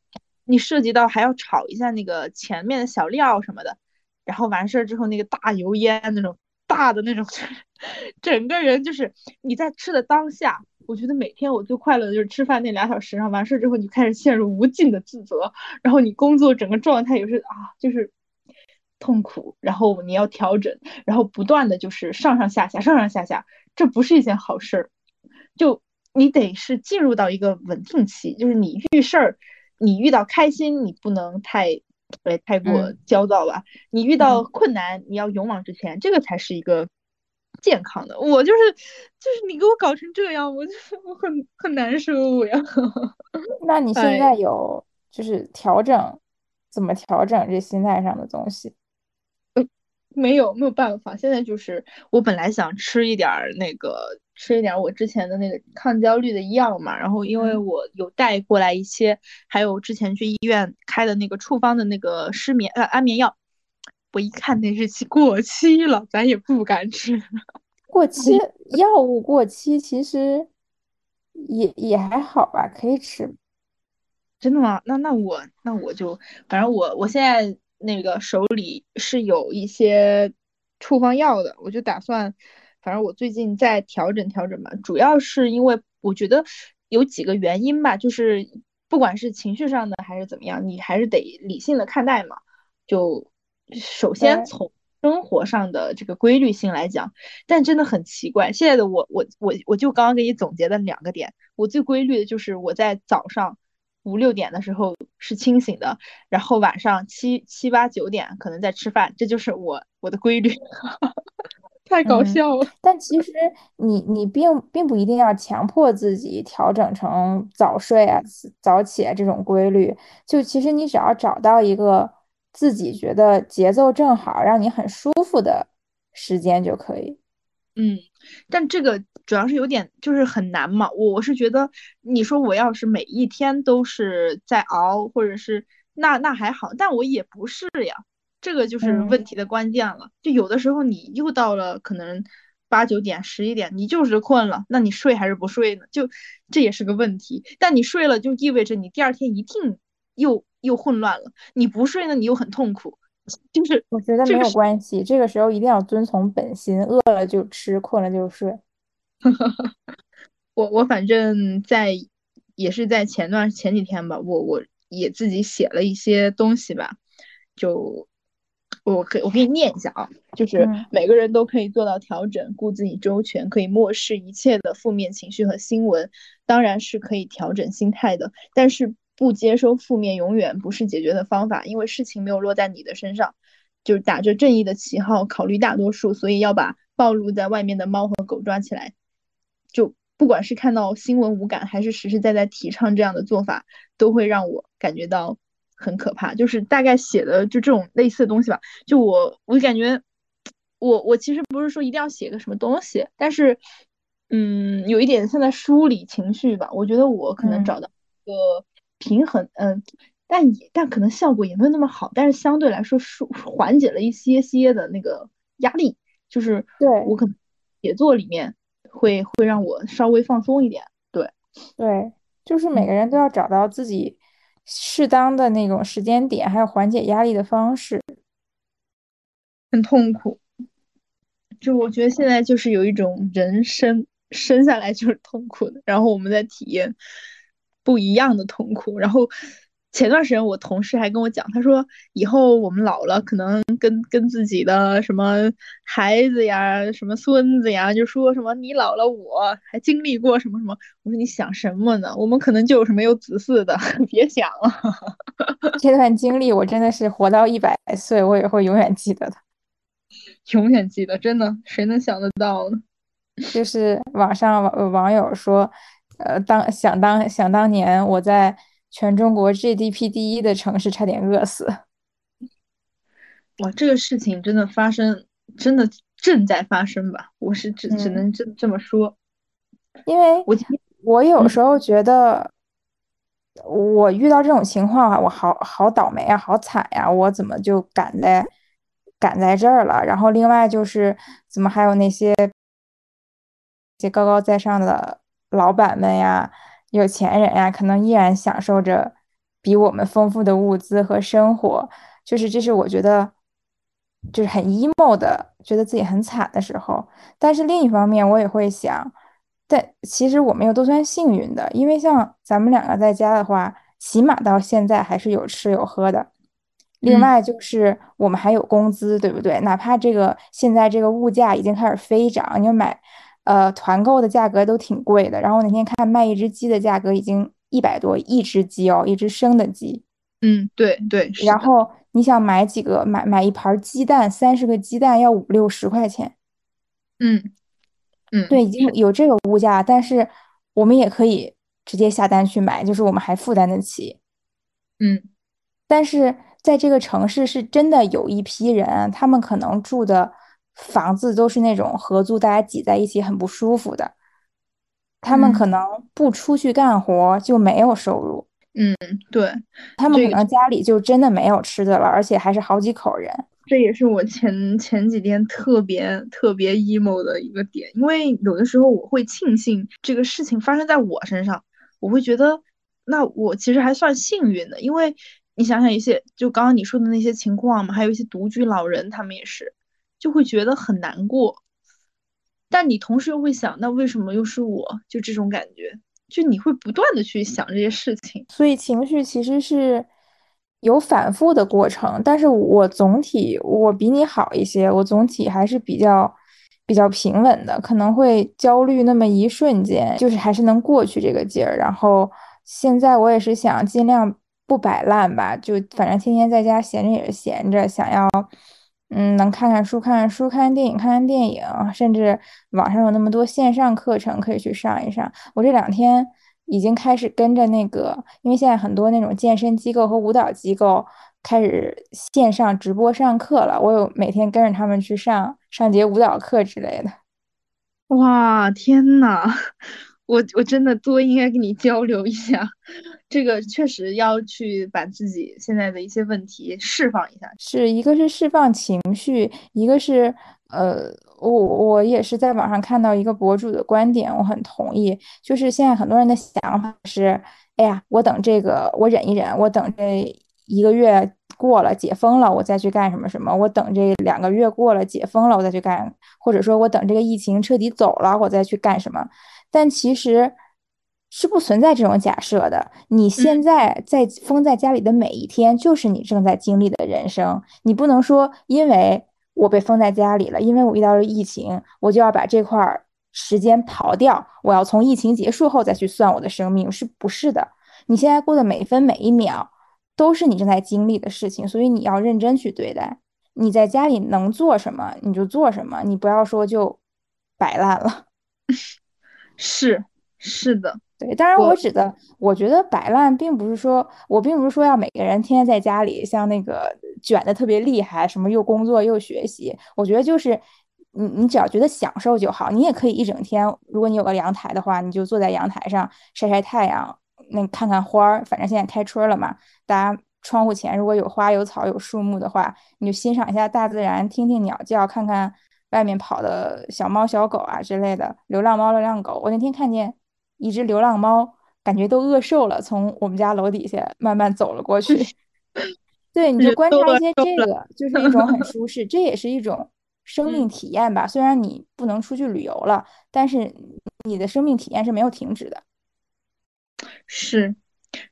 你涉及到还要炒一下那个前面的小料什么的，然后完事儿之后那个大油烟那种大的那种，整个人就是你在吃的当下，我觉得每天我最快乐的就是吃饭那俩小时，然后完事儿之后你就开始陷入无尽的自责，然后你工作整个状态也是啊，就是痛苦，然后你要调整，然后不断的就是上上下下上上下下，这不是一件好事儿，就你得是进入到一个稳定期，就是你遇事儿。你遇到开心，你不能太，呃，太过焦躁吧。你遇到困难，你要勇往直前，这个才是一个健康的。我就是，就是你给我搞成这样，我就我很很难受呀。那你现在有就是调整，怎么调整这心态上的东西？没有，没有办法。现在就是我本来想吃一点那个。吃一点我之前的那个抗焦虑的药嘛，然后因为我有带过来一些，还有之前去医院开的那个处方的那个失眠呃安眠药，我一看那日期过期了，咱也不敢吃。过期药物过期其实也也还好吧，可以吃。真的吗？那那我那我就反正我我现在那个手里是有一些。处方药的，我就打算，反正我最近在调整调整吧。主要是因为我觉得有几个原因吧，就是不管是情绪上的还是怎么样，你还是得理性的看待嘛。就首先从生活上的这个规律性来讲，但真的很奇怪，现在的我我我我就刚刚给你总结的两个点，我最规律的就是我在早上。五六点的时候是清醒的，然后晚上七七八九点可能在吃饭，这就是我我的规律，太搞笑了。但其实你你并并不一定要强迫自己调整成早睡啊、早起啊这种规律，就其实你只要找到一个自己觉得节奏正好、让你很舒服的时间就可以。嗯，但这个主要是有点就是很难嘛。我我是觉得，你说我要是每一天都是在熬，或者是那那还好，但我也不是呀。这个就是问题的关键了。就有的时候你又到了可能八九点、十一点，你就是困了，那你睡还是不睡呢？就这也是个问题。但你睡了，就意味着你第二天一定又又混乱了。你不睡呢，你又很痛苦。就是我觉得没有关系，这个时候一定要遵从本心，饿了就吃，困了就睡。我我反正在也是在前段前几天吧，我我也自己写了一些东西吧，就我可以我给你念一下啊，就是每个人都可以做到调整，顾自己周全，可以漠视一切的负面情绪和新闻，当然是可以调整心态的，但是。不接收负面永远不是解决的方法，因为事情没有落在你的身上，就是打着正义的旗号考虑大多数，所以要把暴露在外面的猫和狗抓起来。就不管是看到新闻无感，还是实实在在提倡这样的做法，都会让我感觉到很可怕。就是大概写的就这种类似的东西吧。就我，我感觉我我其实不是说一定要写个什么东西，但是嗯，有一点像在梳理情绪吧。我觉得我可能找到一个。平衡，嗯，但也但可能效果也没有那么好，但是相对来说舒缓解了一些些的那个压力，就是对我可能写作里面会会让我稍微放松一点，对对，就是每个人都要找到自己适当的那种时间点，还有缓解压力的方式，很痛苦，就我觉得现在就是有一种人生生下来就是痛苦的，然后我们在体验。不一样的痛苦。然后前段时间我同事还跟我讲，他说以后我们老了，可能跟跟自己的什么孩子呀、什么孙子呀，就说什么你老了，我还经历过什么什么。我说你想什么呢？我们可能就是没有子嗣的，别想了。这段经历我真的是活到一百岁，我也会永远记得的。永远记得，真的，谁能想得到呢？就是网上网网友说。呃，当想当想当年，我在全中国 GDP 第一的城市差点饿死。哇，这个事情真的发生，真的正在发生吧？我是只只能这这么说。因为我我有时候觉得，我遇到这种情况啊，我好好倒霉啊，好惨呀！我怎么就赶在赶在这儿了？然后另外就是，怎么还有那些些高高在上的？老板们呀，有钱人呀，可能依然享受着比我们丰富的物资和生活，就是这是我觉得就是很 emo 的，觉得自己很惨的时候。但是另一方面，我也会想，但其实我们又都算幸运的，因为像咱们两个在家的话，起码到现在还是有吃有喝的。另外就是我们还有工资，对不对？哪怕这个现在这个物价已经开始飞涨，你买。呃，团购的价格都挺贵的。然后那天看卖一只鸡的价格已经一百多一只鸡哦，一只生的鸡。嗯，对对。然后你想买几个，买买一盘鸡蛋，三十个鸡蛋要五六十块钱。嗯嗯，对，已经有这个物价，但是我们也可以直接下单去买，就是我们还负担得起。嗯，但是在这个城市是真的有一批人，他们可能住的。房子都是那种合租，大家挤在一起很不舒服的。他们可能不出去干活就没有收入。嗯，对，他们可能家里就真的没有吃的了，而且还是好几口人。这也是我前前几天特别特别 emo 的一个点，因为有的时候我会庆幸这个事情发生在我身上，我会觉得那我其实还算幸运的，因为你想想一些，就刚刚你说的那些情况嘛，还有一些独居老人，他们也是。就会觉得很难过。但你同时又会想，那为什么又是我？就这种感觉，就你会不断的去想这些事情，所以情绪其实是有反复的过程。但是我总体我比你好一些，我总体还是比较比较平稳的，可能会焦虑那么一瞬间，就是还是能过去这个劲儿。然后现在我也是想尽量不摆烂吧，就反正天天在家闲着也是闲着，想要。嗯，能看看书，看看书，看看电影，看看电影，甚至网上有那么多线上课程可以去上一上。我这两天已经开始跟着那个，因为现在很多那种健身机构和舞蹈机构开始线上直播上课了。我有每天跟着他们去上上节舞蹈课之类的。哇，天呐！我我真的多应该跟你交流一下，这个确实要去把自己现在的一些问题释放一下。是一个是释放情绪，一个是呃，我我也是在网上看到一个博主的观点，我很同意。就是现在很多人的想法是，哎呀，我等这个，我忍一忍，我等这一个月过了解封了，我再去干什么什么；我等这两个月过了解封了，我再去干，或者说我等这个疫情彻底走了，我再去干什么。但其实是不存在这种假设的。你现在在封在家里的每一天，就是你正在经历的人生。你不能说，因为我被封在家里了，因为我遇到了疫情，我就要把这块儿时间刨掉。我要从疫情结束后再去算我的生命，是不是的？你现在过的每一分每一秒，都是你正在经历的事情，所以你要认真去对待。你在家里能做什么，你就做什么，你不要说就摆烂了。是是的，对，当然我指的，我觉得摆烂并不是说我并不是说要每个人天天在家里像那个卷的特别厉害，什么又工作又学习。我觉得就是你你只要觉得享受就好，你也可以一整天，如果你有个阳台的话，你就坐在阳台上晒晒太阳，那看看花儿。反正现在开春了嘛，大家窗户前如果有花有草有树木的话，你就欣赏一下大自然，听听鸟叫，看看。外面跑的小猫小狗啊之类的，流浪猫流浪狗。我那天看见一只流浪猫，感觉都饿瘦了，从我们家楼底下慢慢走了过去。对，你就观察一些这个，就是一种很舒 适，这也是一种生命体验吧。虽然你不能出去旅游了，但是你的生命体验是没有停止的。是。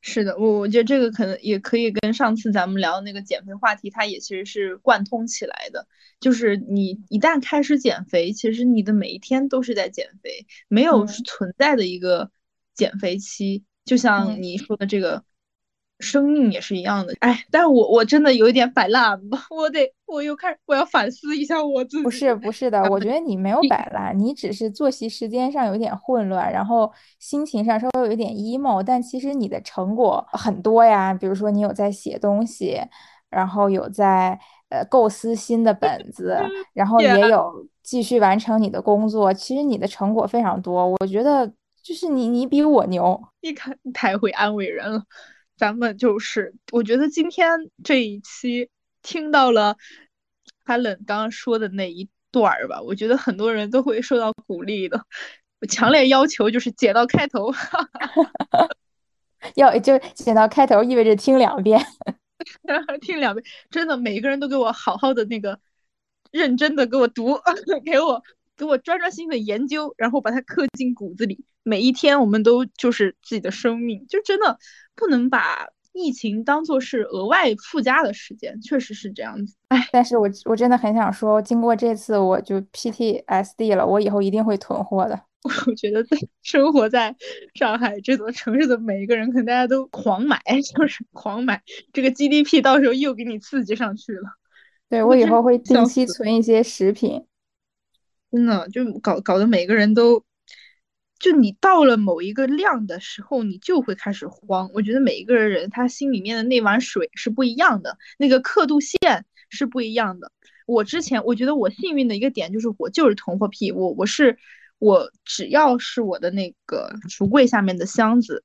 是的，我我觉得这个可能也可以跟上次咱们聊的那个减肥话题，它也其实是贯通起来的。就是你一旦开始减肥，其实你的每一天都是在减肥，没有存在的一个减肥期。就像你说的这个。生命也是一样的，哎，但是我我真的有一点摆烂，我得我又开始我要反思一下我自己。不是不是的，我觉得你没有摆烂，你只是作息时间上有点混乱，然后心情上稍微有一点 emo，但其实你的成果很多呀，比如说你有在写东西，然后有在呃构思新的本 子，然后也有继续完成你的工作，其实你的成果非常多，我觉得就是你你比我牛，你看太会安慰人了。咱们就是，我觉得今天这一期听到了 Helen 刚刚说的那一段儿吧，我觉得很多人都会受到鼓励的。我强烈要求就是剪到开头，要就剪到开头意味着听两遍，听两遍，真的每个人都给我好好的那个认真的给我读，给我给我专专心心的研究，然后把它刻进骨子里。每一天我们都就是自己的生命，就真的。不能把疫情当做是额外附加的时间，确实是这样子。哎，但是我我真的很想说，经过这次我就 PTSD 了，我以后一定会囤货的。我觉得在生活在上海这座城市的每一个人，可能大家都狂买，就是狂买，这个 GDP 到时候又给你刺激上去了。对我以后会定期存一些食品，真的就搞搞得每个人都。就你到了某一个量的时候，你就会开始慌。我觉得每一个人他心里面的那碗水是不一样的，那个刻度线是不一样的。我之前我觉得我幸运的一个点就是我就是囤货癖，我我是我只要是我的那个橱柜下面的箱子，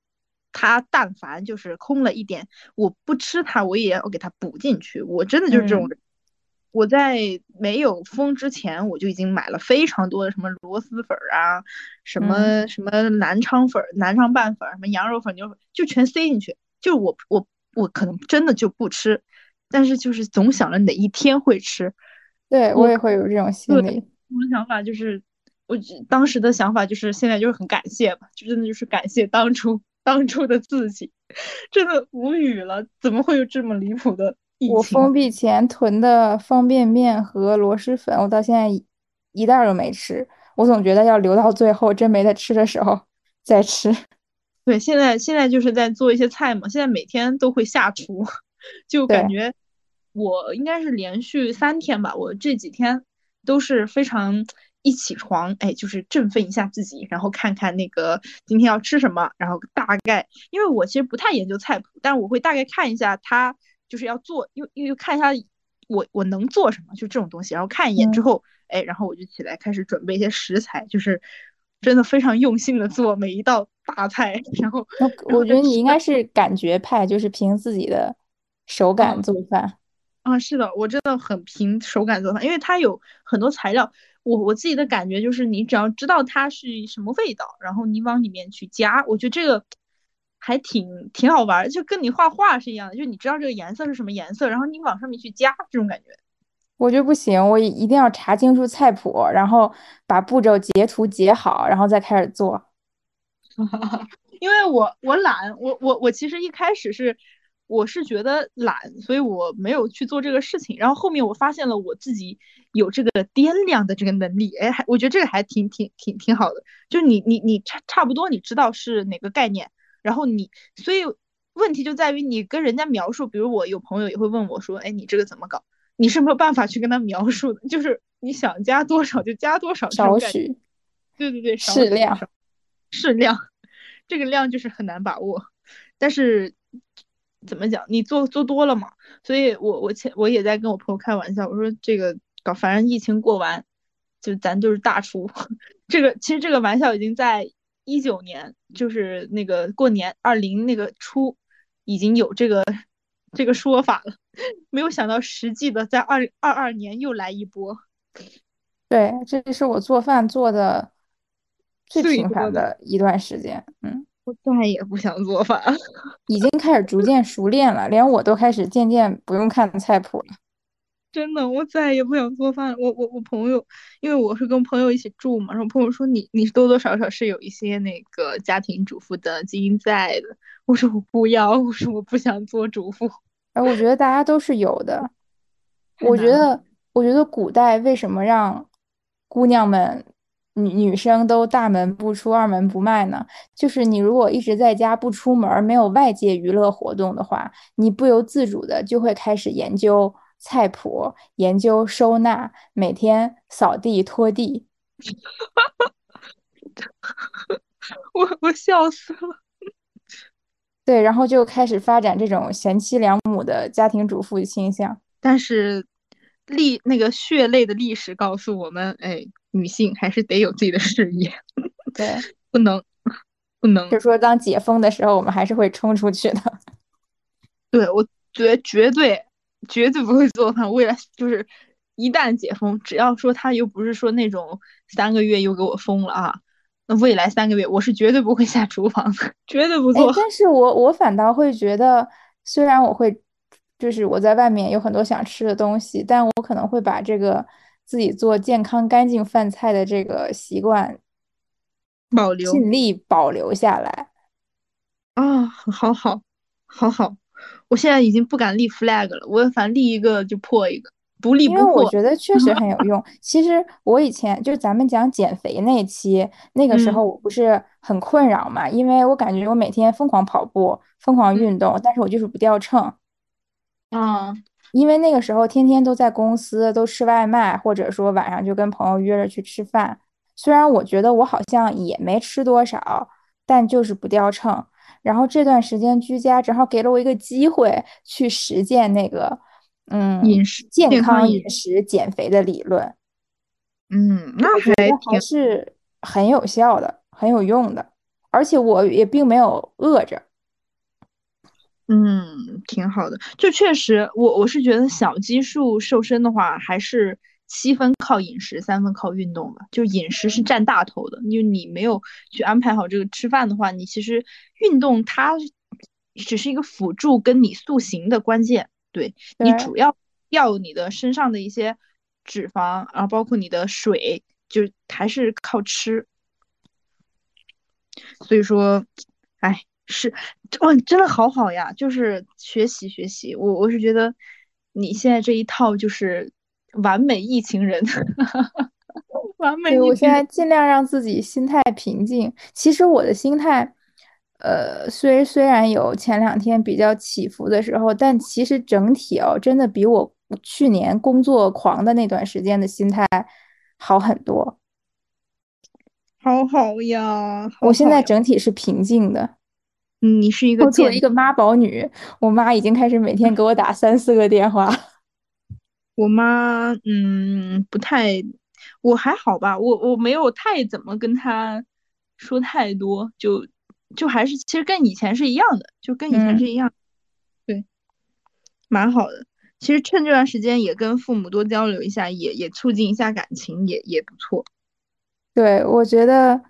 它但凡就是空了一点，我不吃它我也要给它补进去。我真的就是这种人。我在没有封之前，我就已经买了非常多的什么螺蛳粉啊，什么什么南昌粉、南昌拌粉，什么羊肉粉、牛粉，就全塞进去。就我我我可能真的就不吃，但是就是总想着哪一天会吃。对我也会有这种心理。我的想法就是，我当时的想法就是，现在就是很感谢吧，就真的就是感谢当初当初的自己，真的无语了，怎么会有这么离谱的？我封闭前囤的方便面和螺蛳粉，我到现在一袋都没吃。我总觉得要留到最后真没得吃的时候再吃。对，现在现在就是在做一些菜嘛，现在每天都会下厨，就感觉我应该是连续三天吧，我这几天都是非常一起床，哎，就是振奋一下自己，然后看看那个今天要吃什么，然后大概，因为我其实不太研究菜谱，但我会大概看一下它。就是要做，又又看一下我我能做什么，就这种东西，然后看一眼之后，哎，然后我就起来开始准备一些食材，就是真的非常用心的做每一道大菜。然后我觉得你应该是感觉派，就是凭自己的手感做饭。啊，是的，我真的很凭手感做饭，因为它有很多材料，我我自己的感觉就是你只要知道它是什么味道，然后你往里面去加，我觉得这个。还挺挺好玩，就跟你画画是一样的，就你知道这个颜色是什么颜色，然后你往上面去加这种感觉。我觉得不行，我一定要查清楚菜谱，然后把步骤截图截好，然后再开始做。因为我我懒，我我我其实一开始是我是觉得懒，所以我没有去做这个事情。然后后面我发现了我自己有这个掂量的这个能力，哎，还我觉得这个还挺挺挺挺好的。就你你你差差不多你知道是哪个概念。然后你，所以问题就在于你跟人家描述，比如我有朋友也会问我说，哎，你这个怎么搞？你是没有办法去跟他描述的，就是你想加多少就加多少，少许，对对对，适量，适量，这个量就是很难把握。但是怎么讲，你做做多了嘛，所以我我前我也在跟我朋友开玩笑，我说这个搞，反正疫情过完，就咱就是大厨。这个其实这个玩笑已经在。一九年就是那个过年二零那个初，已经有这个这个说法了，没有想到实际的在二二二年又来一波。对，这是我做饭做的最频繁的一段时间。嗯，我再也不想做饭，已经开始逐渐熟练了，连我都开始渐渐不用看菜谱了。真的，我再也不想做饭。我我我朋友，因为我是跟朋友一起住嘛，然后朋友说你你多多少少是有一些那个家庭主妇的基因在的。我说我不要，我说我不想做主妇。哎，我觉得大家都是有的。我觉得，我觉得古代为什么让姑娘们女女生都大门不出二门不迈呢？就是你如果一直在家不出门，没有外界娱乐活动的话，你不由自主的就会开始研究。菜谱研究收纳，每天扫地拖地，我我笑死了。对，然后就开始发展这种贤妻良母的家庭主妇倾向。但是历那个血泪的历史告诉我们，哎，女性还是得有自己的事业。对，不能不能。就说当解封的时候，我们还是会冲出去的。对，我绝绝对。绝对不会做饭。未来就是一旦解封，只要说他又不是说那种三个月又给我封了啊，那未来三个月我是绝对不会下厨房的，绝对不做。但是我我反倒会觉得，虽然我会就是我在外面有很多想吃的东西，但我可能会把这个自己做健康干净饭菜的这个习惯保留，尽力保留下来。啊，好好好好。我现在已经不敢立 flag 了，我反正立一个就破一个，不立不破。因为我觉得确实很有用。其实我以前就咱们讲减肥那期，那个时候我不是很困扰嘛，因为我感觉我每天疯狂跑步、疯狂运动，但是我就是不掉秤。嗯，因为那个时候天天都在公司，都吃外卖，或者说晚上就跟朋友约着去吃饭。虽然我觉得我好像也没吃多少，但就是不掉秤。然后这段时间居家，正好给了我一个机会去实践那个，嗯，饮食健康饮食减肥的理论。嗯，那还还是很有效的，很有用的，而且我也并没有饿着。嗯，挺好的。就确实，我我是觉得小基数瘦身的话，还是。七分靠饮食，三分靠运动吧。就饮食是占大头的，因为你没有去安排好这个吃饭的话，你其实运动它只是一个辅助，跟你塑形的关键。对你主要要你的身上的一些脂肪，然后包括你的水，就还是靠吃。所以说，哎，是哇，真的好好呀，就是学习学习。我我是觉得你现在这一套就是完美疫情人，完美。我现在尽量让自己心态平静。其实我的心态，呃，虽虽然有前两天比较起伏的时候，但其实整体哦，真的比我去年工作狂的那段时间的心态好很多。好好呀，我现在整体是平静的。嗯，你是一个作为一个妈宝女，我妈已经开始每天给我打三四个电话。我妈，嗯，不太，我还好吧，我我没有太怎么跟她说太多，就就还是其实跟以前是一样的，就跟以前是一样，对，蛮好的。其实趁这段时间也跟父母多交流一下，也也促进一下感情，也也不错。对，我觉得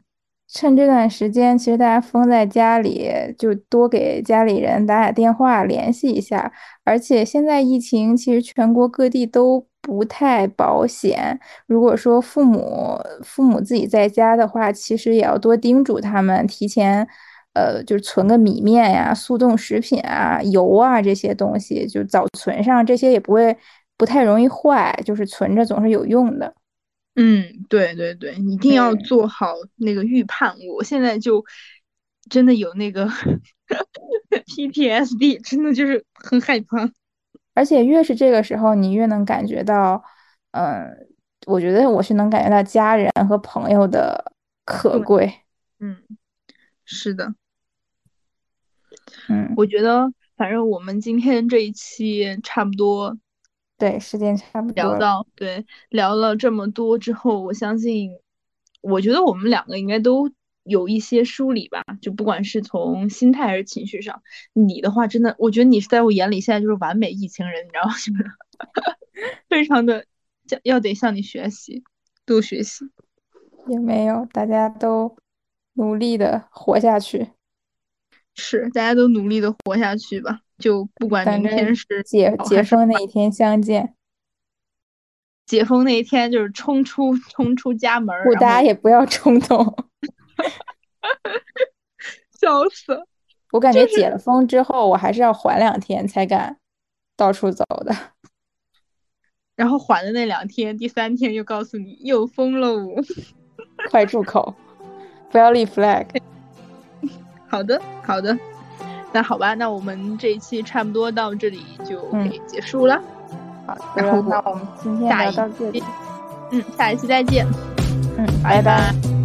趁这段时间，其实大家封在家里，就多给家里人打打电话，联系一下。而且现在疫情，其实全国各地都不太保险。如果说父母父母自己在家的话，其实也要多叮嘱他们，提前，呃，就是存个米面呀、速冻食品啊、油啊这些东西，就早存上，这些也不会不太容易坏，就是存着总是有用的。嗯，对对对，一定要做好那个预判。我现在就真的有那个 PTSD，真的就是很害怕。而且越是这个时候，你越能感觉到，嗯，我觉得我是能感觉到家人和朋友的可贵。嗯，是的。嗯，我觉得反正我们今天这一期差不多。对，时间差不多聊到对聊了这么多之后，我相信，我觉得我们两个应该都有一些梳理吧。就不管是从心态还是情绪上，你的话真的，我觉得你是在我眼里现在就是完美疫情人，你知道吗？非常的要要得向你学习，多学习。也没有，大家都努力的活下去。是，大家都努力的活下去吧。就不管明天是解解封那一天相见，解封那一天就是冲出冲出家门，大家也不要冲动，笑死！我感觉解了封之后，我还是要缓两天才敢到处走的。然后缓的那两天，第三天又告诉你又封喽，快住口，不要立 flag。好的，好的。那好吧，那我们这一期差不多到这里就可以结束了。好，然后那我们今天聊到这里，嗯，下一期再见，嗯，拜拜。